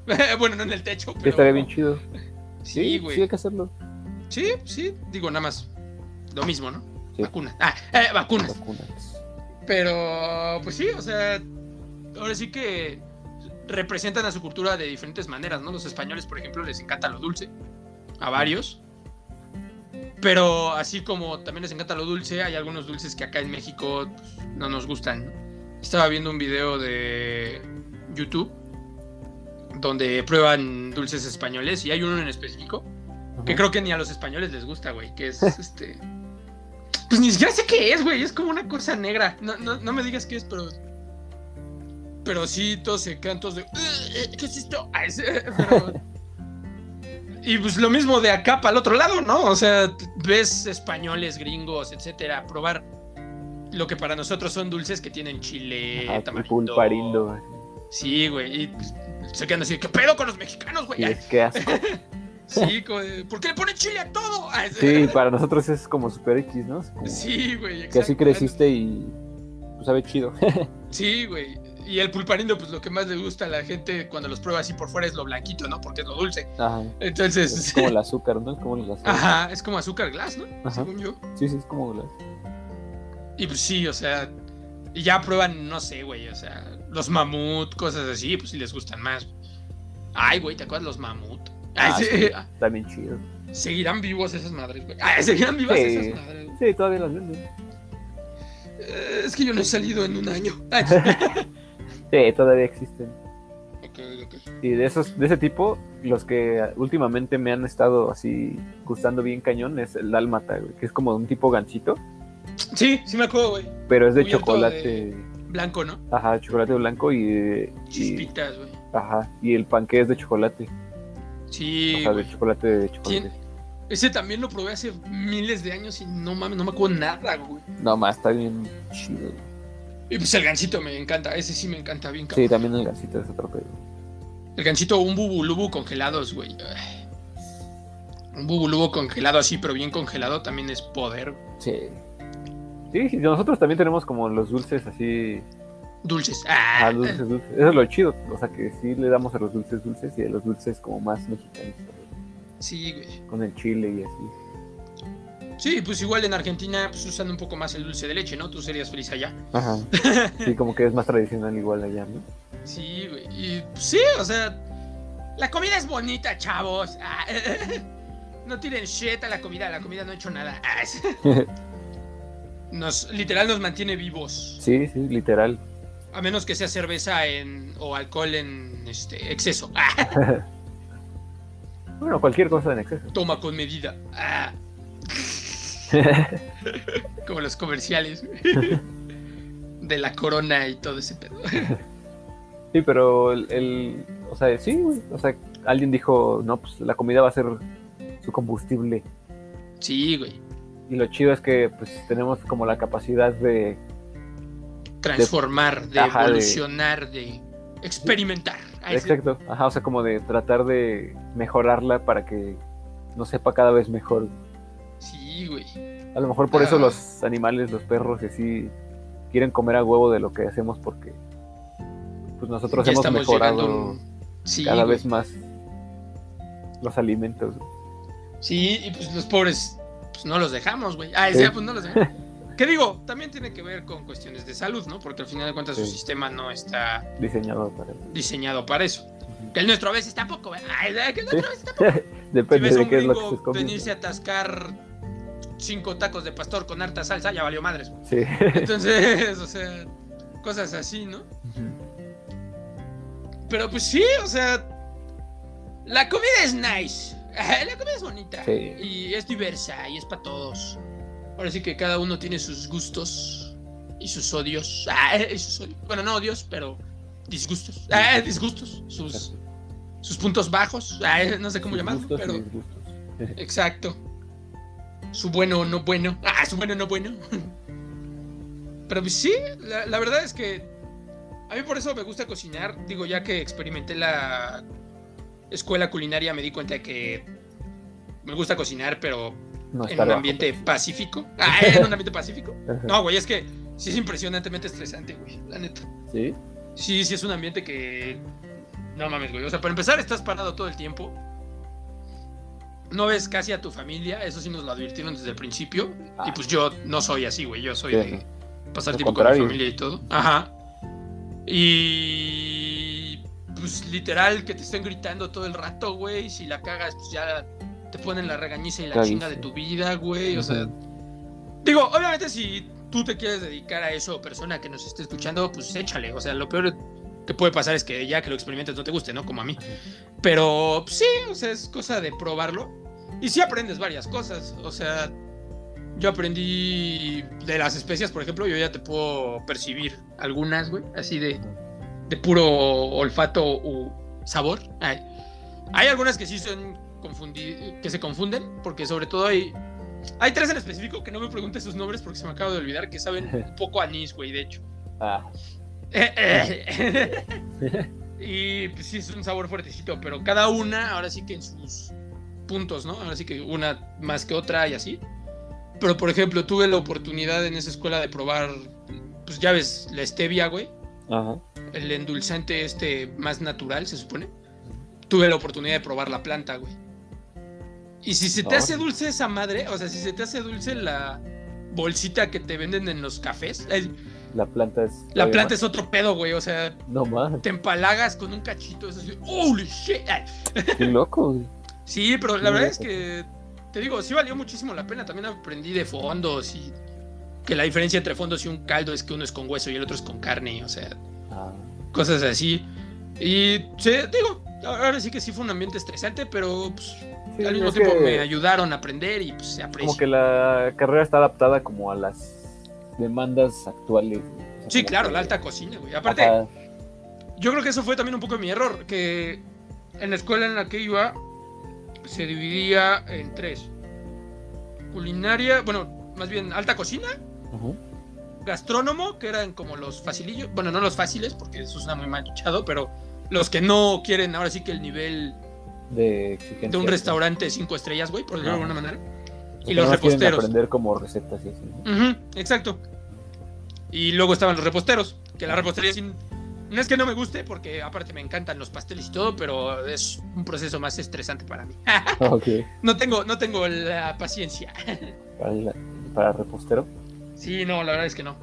bueno, no en el techo, pero. estaría bien chido. Sí, güey. Sí, hay que hacerlo. Sí, sí, digo nada más. Lo mismo, ¿no? Vacunas. Ah, eh, vacunas. Vacunas. Pero, pues sí, o sea, ahora sí que representan a su cultura de diferentes maneras, ¿no? Los españoles, por ejemplo, les encanta lo dulce, a varios. Pero así como también les encanta lo dulce, hay algunos dulces que acá en México pues, no nos gustan. Estaba viendo un video de YouTube donde prueban dulces españoles y hay uno en específico que creo que ni a los españoles les gusta, güey, que es este... Pues ni siquiera sé qué es, güey, es como una cosa negra. No, no, no me digas qué es, pero... Pero sí, todos se quedan todos de... "Ugh, ¿Qué es esto? Es- pero- Y pues lo mismo de acá para el otro lado, ¿no? O sea, ves españoles, gringos, etcétera, probar lo que para nosotros son dulces que tienen chile, Ajá, tamarindo. Sí, güey, y pues, se quedan así, ¿qué pedo con los mexicanos, güey? Es que asco. Sí, de, ¿por qué le ponen chile a todo? Sí, para nosotros es como super X, ¿no? Como Sí, güey, que así creciste y pues sabe chido. Sí, güey. Y el pulparindo, pues lo que más le gusta a la gente cuando los prueba así por fuera es lo blanquito, ¿no? Porque es lo dulce. Ajá. Entonces, Es como el azúcar, ¿no? Es como el azúcar. ajá, es como azúcar glass, ¿no? Ajá. Según yo. Sí, sí, es como la... Y pues sí, o sea, y ya prueban, no sé, güey, o sea, los mamut, cosas así, pues sí les gustan más. Ay, güey, ¿te acuerdas los mamut? Ay, Ah, sí, bien chido. Seguirán vivos esas madres, güey. Ay, seguirán vivas Sí. esas madres. güey. Sí, todavía las venden. Eh, es que yo no he salido en un año. Sí, todavía existen. ok, ok. Y de esos, de ese tipo, los que últimamente me han estado así gustando bien cañón es el dálmata, güey, que es como un tipo gansito, Sí, sí me acuerdo, güey. pero es de chocolate, de- Blanco, ¿no? ajá, chocolate blanco y, Chispitas, güey. ajá, y el panque es de chocolate, Sí, o sea, de chocolate de chocolate. Tien- Ese también lo probé hace miles de años y no mames, no me acuerdo nada, güey. No más, está bien chido. Y pues el gansito me encanta, ese sí me encanta bien, Sí, cabrón. también el gansito es otro pedo. El gansito, un bubulubu congelados, güey. Un bubulubu congelado así, pero bien congelado también es poder. Sí. Sí, sí, nosotros también tenemos como los dulces así, Dulces. Ah, ah, dulces, dulces. Eso es lo chido, o sea que sí le damos a los dulces dulces y a los dulces como más mexicanos, Sí, güey. con el chile y así. Sí, pues igual en Argentina pues, usan un poco más el dulce de leche, ¿no? Tú serías feliz allá. Ajá. Sí, como que es más tradicional igual allá, ¿no? Sí, güey. Y pues, sí, o sea, la comida es bonita, chavos. Ah, no tiren shit a la comida, la comida no ha hecho nada. Ah, es- Nos, literal nos mantiene vivos. Sí, sí, literal. A menos que sea cerveza en, o alcohol en este, exceso. Ah, Bueno, cualquier cosa en exceso. toma con medida. Como los comerciales de la corona y todo ese pedo. Sí, pero el, el- o sea, sí, güey, o sea, alguien dijo, no, pues la comida va a ser su combustible. Sí, güey. Y lo chido es que pues tenemos como la capacidad de, Transformar, de Ajá, de- evolucionar, de experimentar. Exacto, ajá, o sea, como de tratar de mejorarla para que nos sepa cada vez mejor. Sí, güey. A lo mejor por eso Ah. los animales, los perros, y así quieren comer a huevo de lo que hacemos porque pues nosotros Ya hemos mejorado Sí, cada güey. vez más los alimentos. Sí, y pues los pobres, pues no los dejamos, güey. Ah, Sí. pues no los dejamos. ¿Qué digo? También tiene que ver con cuestiones de salud, ¿no? Porque al final de cuentas su sistema no está diseñado para diseñado para eso. Que el nuestro a veces tampoco, güey. Ay, que el nuestro a veces tampoco. Si Depende ves de qué es lo que estés comiendo. venirse a atascar cinco tacos de pastor con harta salsa, ya valió madres. güey. Sí. Entonces, o sea, cosas así, ¿no? Pero pues sí, o sea, la comida es nice. La comida es bonita. Sí. Y es diversa y es para todos. Ahora sí que cada uno tiene sus gustos y sus odios. Ah, y sus odios. Bueno, no odios, pero disgustos. Ah, disgustos. Sus, sus puntos bajos. Ah, no sé cómo llamarlo, pero exacto. Su bueno o no bueno. Ah, su bueno o no bueno. Pero pues sí, la, la verdad es que a mí por eso me gusta cocinar. Digo, ya que experimenté la escuela culinaria, me di cuenta de que me gusta cocinar, pero No en un bajo ambiente pacífico. Ah, en un ambiente pacífico. No, güey, es que sí es impresionantemente estresante, güey, la neta. Sí. Sí, sí es un ambiente que... No mames, güey. O sea, para empezar estás parado todo el tiempo. No ves casi a tu familia, eso sí nos lo advirtieron desde el principio. Ah. Y pues yo no soy así, güey. Yo soy Sí. de pasar tiempo con mi familia y todo. Ajá. Y pues literal que te estén gritando todo el rato, güey. Si la cagas, pues ya te ponen la regañiza y la chinga de tu vida, güey. O sea, digo, obviamente si tú te quieres dedicar a eso, persona que nos esté escuchando, pues échale. O sea, lo peor que puede pasar es que ya que lo experimentes no te guste, ¿no? Como a mí. Pero pues, sí, o sea, es cosa de probarlo. Y sí aprendes varias cosas. O sea, yo aprendí de las especias, por ejemplo, yo ya te puedo percibir algunas, güey, así de, de puro olfato u sabor. Ay. Hay algunas que sí son que se confunden, porque sobre todo hay, hay tres en específico que no me preguntes sus nombres porque se me acaba de olvidar, que saben un poco a anís, güey, de hecho. Ah, y pues sí, es un sabor fuertecito, pero cada una, ahora sí que en sus puntos, ¿no? Ahora sí que una más que otra y así. Pero por ejemplo, tuve la oportunidad en esa escuela de probar, pues ya ves, la stevia, güey, ajá. el endulzante este más natural, se supone. Tuve la oportunidad de probar la planta, güey. Y si se te Oh. hace dulce esa madre, o sea, si se te hace dulce la bolsita que te venden en los cafés, La planta es. la planta más- es otro pedo, güey, o sea, No más. te empalagas con un cachito, es así, holy shit. Qué loco. güey. Sí, pero la verdad es que, te digo, sí valió muchísimo la pena. También aprendí de fondos y que la diferencia entre fondos y un caldo es que uno es con hueso y el otro es con carne, o sea, Ah, cosas así. Y sí, digo, ahora sí que sí fue un ambiente estresante, pero pues, sí, al mismo tiempo me ayudaron a aprender y pues se aprecia. Como que la carrera está adaptada como a las demandas actuales. O sea, Sí, claro, que- la alta cocina, güey. Aparte, Ajá, yo creo que eso fue también un poco mi error, que en la escuela en la que iba se dividía en tres. Culinaria, bueno, más bien alta cocina, ujú. gastrónomo, que eran como los facilillos, bueno, no los fáciles, porque eso suena muy manchado, pero los que no quieren ahora sí que el nivel De de un restaurante cinco estrellas, güey, por decirlo de alguna manera. Porque Y los no reposteros. aprender como recetas y así. exacto. Y luego estaban los reposteros, que la repostería sin... No es que no me guste, porque aparte me encantan los pasteles y todo, pero es un proceso más estresante para mí. No tengo, no tengo la paciencia. Para, la- para repostero. Sí, no, la verdad es que no.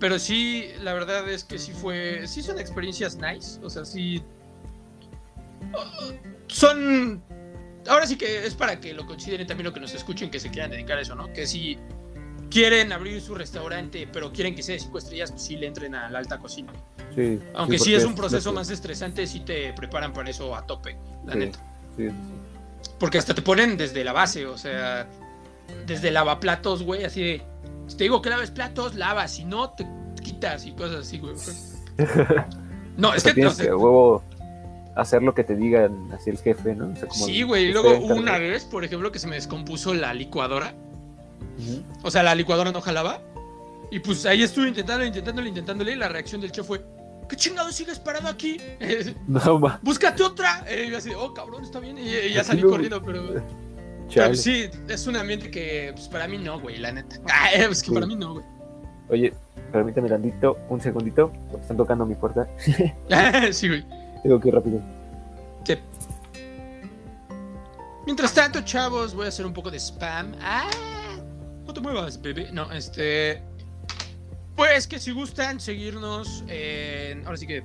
Pero sí, la verdad es que sí fue. Sí son experiencias nice. O sea, sí. Son. Ahora sí que es para que lo consideren también lo que nos escuchen, que se quieran dedicar a eso, ¿no? Que si quieren abrir su restaurante, pero quieren que sea de cinco estrellas, pues sí le entren a la alta cocina. Sí. Aunque sí, es un proceso más estresante, sí te preparan para eso a tope, la Sí. neta. Sí, sí, Porque hasta te ponen desde la base, o sea, desde lavaplatos, güey, así de. Si te digo que laves platos, lavas, si no, te quitas y cosas así, güey. No, es que. tienes que huevo hacer lo que te digan así el jefe, ¿no? O sea, como sí, güey. Y luego una vez, por ejemplo, que se me descompuso la licuadora. O sea, la licuadora no jalaba. Y pues ahí estuve intentándole, intentándole, intentándole. Y la reacción del chef fue: ¿Qué chingado sigues parado aquí? No, ma. Búscate otra. Y yo así, oh, cabrón, está bien. Y, y ya salí corriendo, pero. Pero Chale. sí, es un ambiente que pues, para mí no, güey, la neta. Ah, es que Sí. para mí no, güey. Oye, permítame tantito, un segundito, porque están tocando mi puerta. sí, güey. Tengo que ir rápido. Sí. Mientras tanto, chavos, voy a hacer un poco de spam. ¡Ah! No te muevas, bebé. No, este. Pues que si gustan seguirnos en. Ahora sí que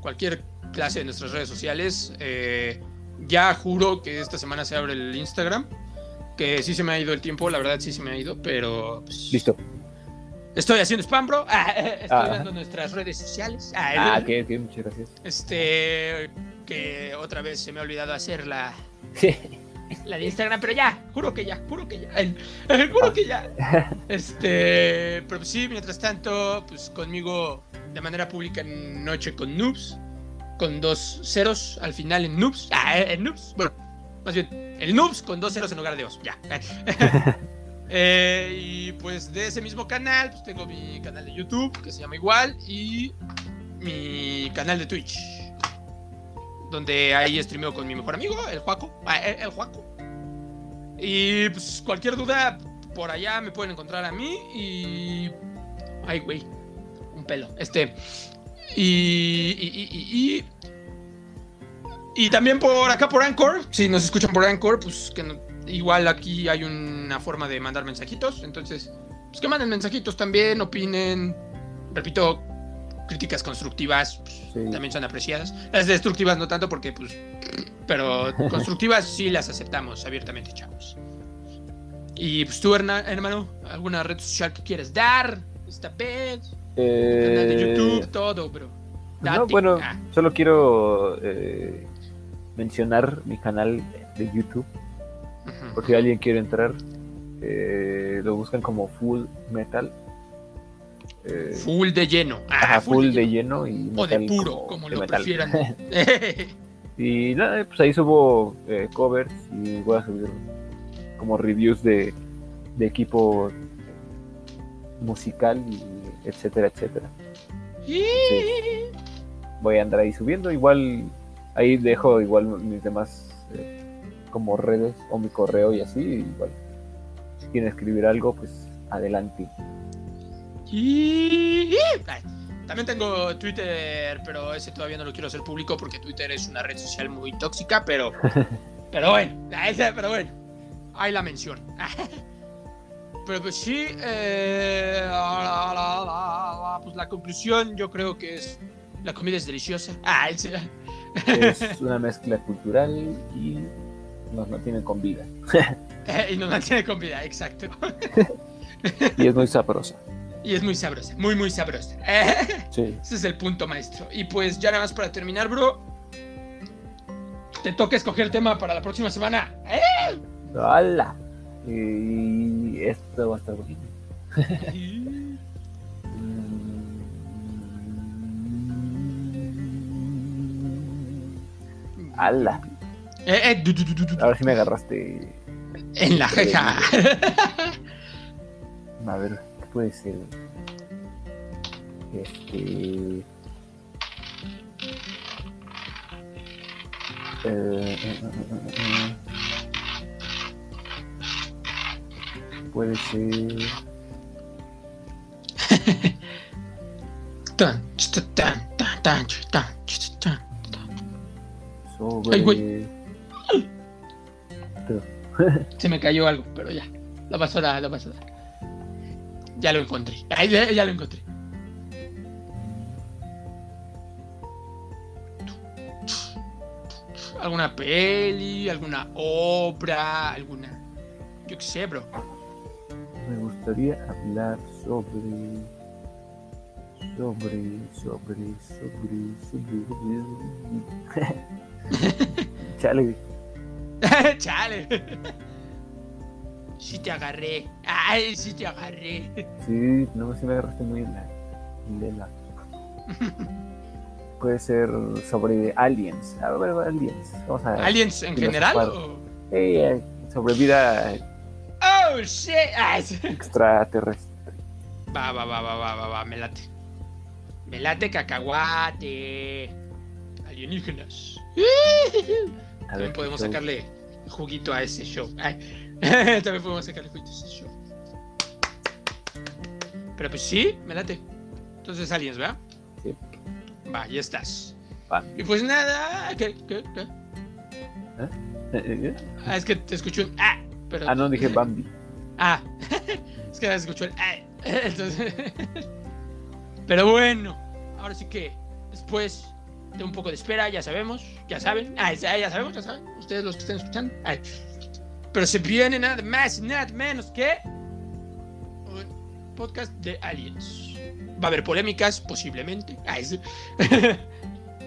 cualquier clase de nuestras redes sociales. eh, ya juro que esta semana se abre el Instagram. Que sí se me ha ido el tiempo, la verdad sí se me ha ido, pero. pues, Listo. Estoy haciendo spam, bro. Ah, estoy Ah. dando nuestras redes sociales. Ah, Ah, ok, ok, muchas gracias. Este, que otra vez se me ha olvidado hacer la, de Instagram, pero ya, juro que ya, juro que ya, juro que ya. Este, pero pues sí, mientras tanto, pues conmigo de manera pública en Noche con Noobs, con dos ceros al final en Noobs, ah, en Noobs, bueno, más bien, el Noobs con dos ceros en lugar de dos, ya. Eh, y pues de ese mismo canal, pues tengo mi canal de YouTube que se llama igual y mi canal de Twitch. Donde ahí streameo con mi mejor amigo, el Juaco. Ah, el, Juaco. Y pues cualquier duda, por allá me pueden encontrar a mí y. Ay, güey. Un pelo. Este. Y. Y. y, y- y- también por acá por Anchor, si nos escuchan por Anchor, pues que igual aquí hay una forma de mandar mensajitos. Entonces, pues que manden mensajitos también, opinen. Repito, críticas constructivas pues, Sí. también son apreciadas. Las destructivas no tanto porque, pues, pero constructivas sí las aceptamos abiertamente, chavos. Y pues tú, hermano, ¿alguna red social que quieres dar esta vez? Canal de Eh, YouTube, todo, bro. no, Date. bueno, Ah, solo quiero eh, mencionar mi canal de YouTube. ujú. Por si alguien quiere entrar, eh, lo buscan como Full Metal. Eh, Full de lleno. Ah, ajá, full de lleno. y O de puro, como de lo metal. prefieran. y nada, pues ahí subo eh, covers y voy a subir como reviews de, de equipo musical y etcétera, etcétera. Voy a andar ahí subiendo, igual ahí dejo igual mis demás eh, como redes o mi correo y así, igual. Si quieren escribir algo, pues adelante. Y- También tengo Twitter, pero ese todavía no lo quiero hacer público porque Twitter es una red social muy tóxica, pero, pero bueno, ese- pero bueno, ahí la mención. Pero pues sí, eh, la, la, la, pues la conclusión yo creo que es la comida es deliciosa. Ah, ese- Es una mezcla cultural y nos mantiene con vida. y nos mantiene con vida, exacto. Y es muy sabrosa. Y es muy sabrosa, muy muy sabrosa. Sí. Ese es el punto maestro. Y pues ya nada más para terminar, bro. Te toca escoger tema para la próxima semana. ¿Eh? ¡Hala! Y esto va a estar bonito. ¡Hala! Eh, eh, du, du, du, du, du. Ahora sí me agarraste. En la jeja. A ver, ¿qué puede ser? Este. Eh, eh, eh, eh, eh. Puede ser. Tan, ch, tan, tan, tan, ch, tan, ch, tan. sobre. Ay, güey. Se me cayó algo, pero ya. La, pasó la. Ya lo encontré. Ya, ya lo encontré. ¿Alguna peli? ¿Alguna obra? ¿Alguna.? Yo qué sé, bro. Me gustaría hablar sobre. Sobre, sobre, sobre, sobre. Chale, Chale. Sí te agarré. Ay, sí te agarré. sí, no, sí me agarraste muy en la. en la- Puede ser sobre aliens. A ver, aliens. Vamos a. ¿Aliens en general? O... Eh, sobre vida Oh, shit. Ay, sí. extraterrestre. Va, va, va, va, va, va, va, me late. Me late cacahuate. Alienígenas. A También ver, podemos sacarle juguito a ese show. Ay. También podemos sacarle show. Pero pues sí, me late. Entonces aliens, ¿verdad? Sí. Va, ya estás. Va. Y pues nada, ¿qué? ¿Qué? ¿Qué? Eh, eh, Ah, es que te escuché un ah, pero Ah, no, dije Bambi. Ah, es que escuchó el ah, entonces Pero bueno, ahora sí que después de un poco de espera, ya sabemos, ya saben, ah, ya, ya sabemos, ya saben, ustedes los que estén escuchando. Ay. Pero se viene nada más, nada menos que un podcast de aliens. Va a haber polémicas, posiblemente. Sí.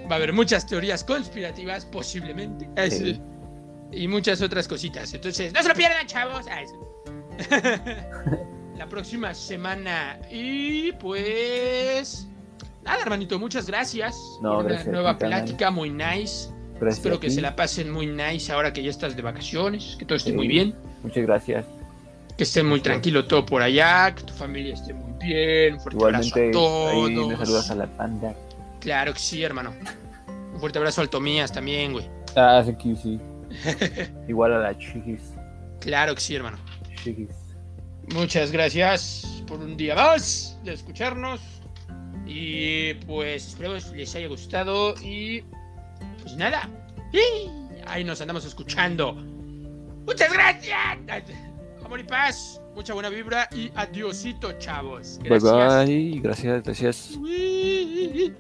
Va a haber muchas teorías conspirativas, posiblemente. Ay, sí. Sí. Y muchas otras cositas. Entonces, no se lo pierdan, chavos. La próxima semana. Y pues. Nada, hermanito, muchas gracias No, una gracias nueva plática muy nice. Gracias Espero que se la pasen muy nice ahora que ya estás de vacaciones, que todo esté Sí. muy bien, Muchas gracias. que esté muy tranquilo todo por allá, que tu familia esté muy bien. Un fuerte Igualmente, abrazo a ahí todos. saludas a la panda. Claro que sí, hermano. Un fuerte abrazo al Tomías también, güey. Ah, sí, que sí. Igual a la chiquis. Claro que sí, hermano. Chiquis. Muchas gracias por un día más de escucharnos. Y pues espero que les haya gustado. Y pues nada, Y ahí nos andamos escuchando. Muchas gracias. Amor y paz. Mucha buena vibra y adiosito, chavos. Bye bye. Gracias, gracias. Gracias.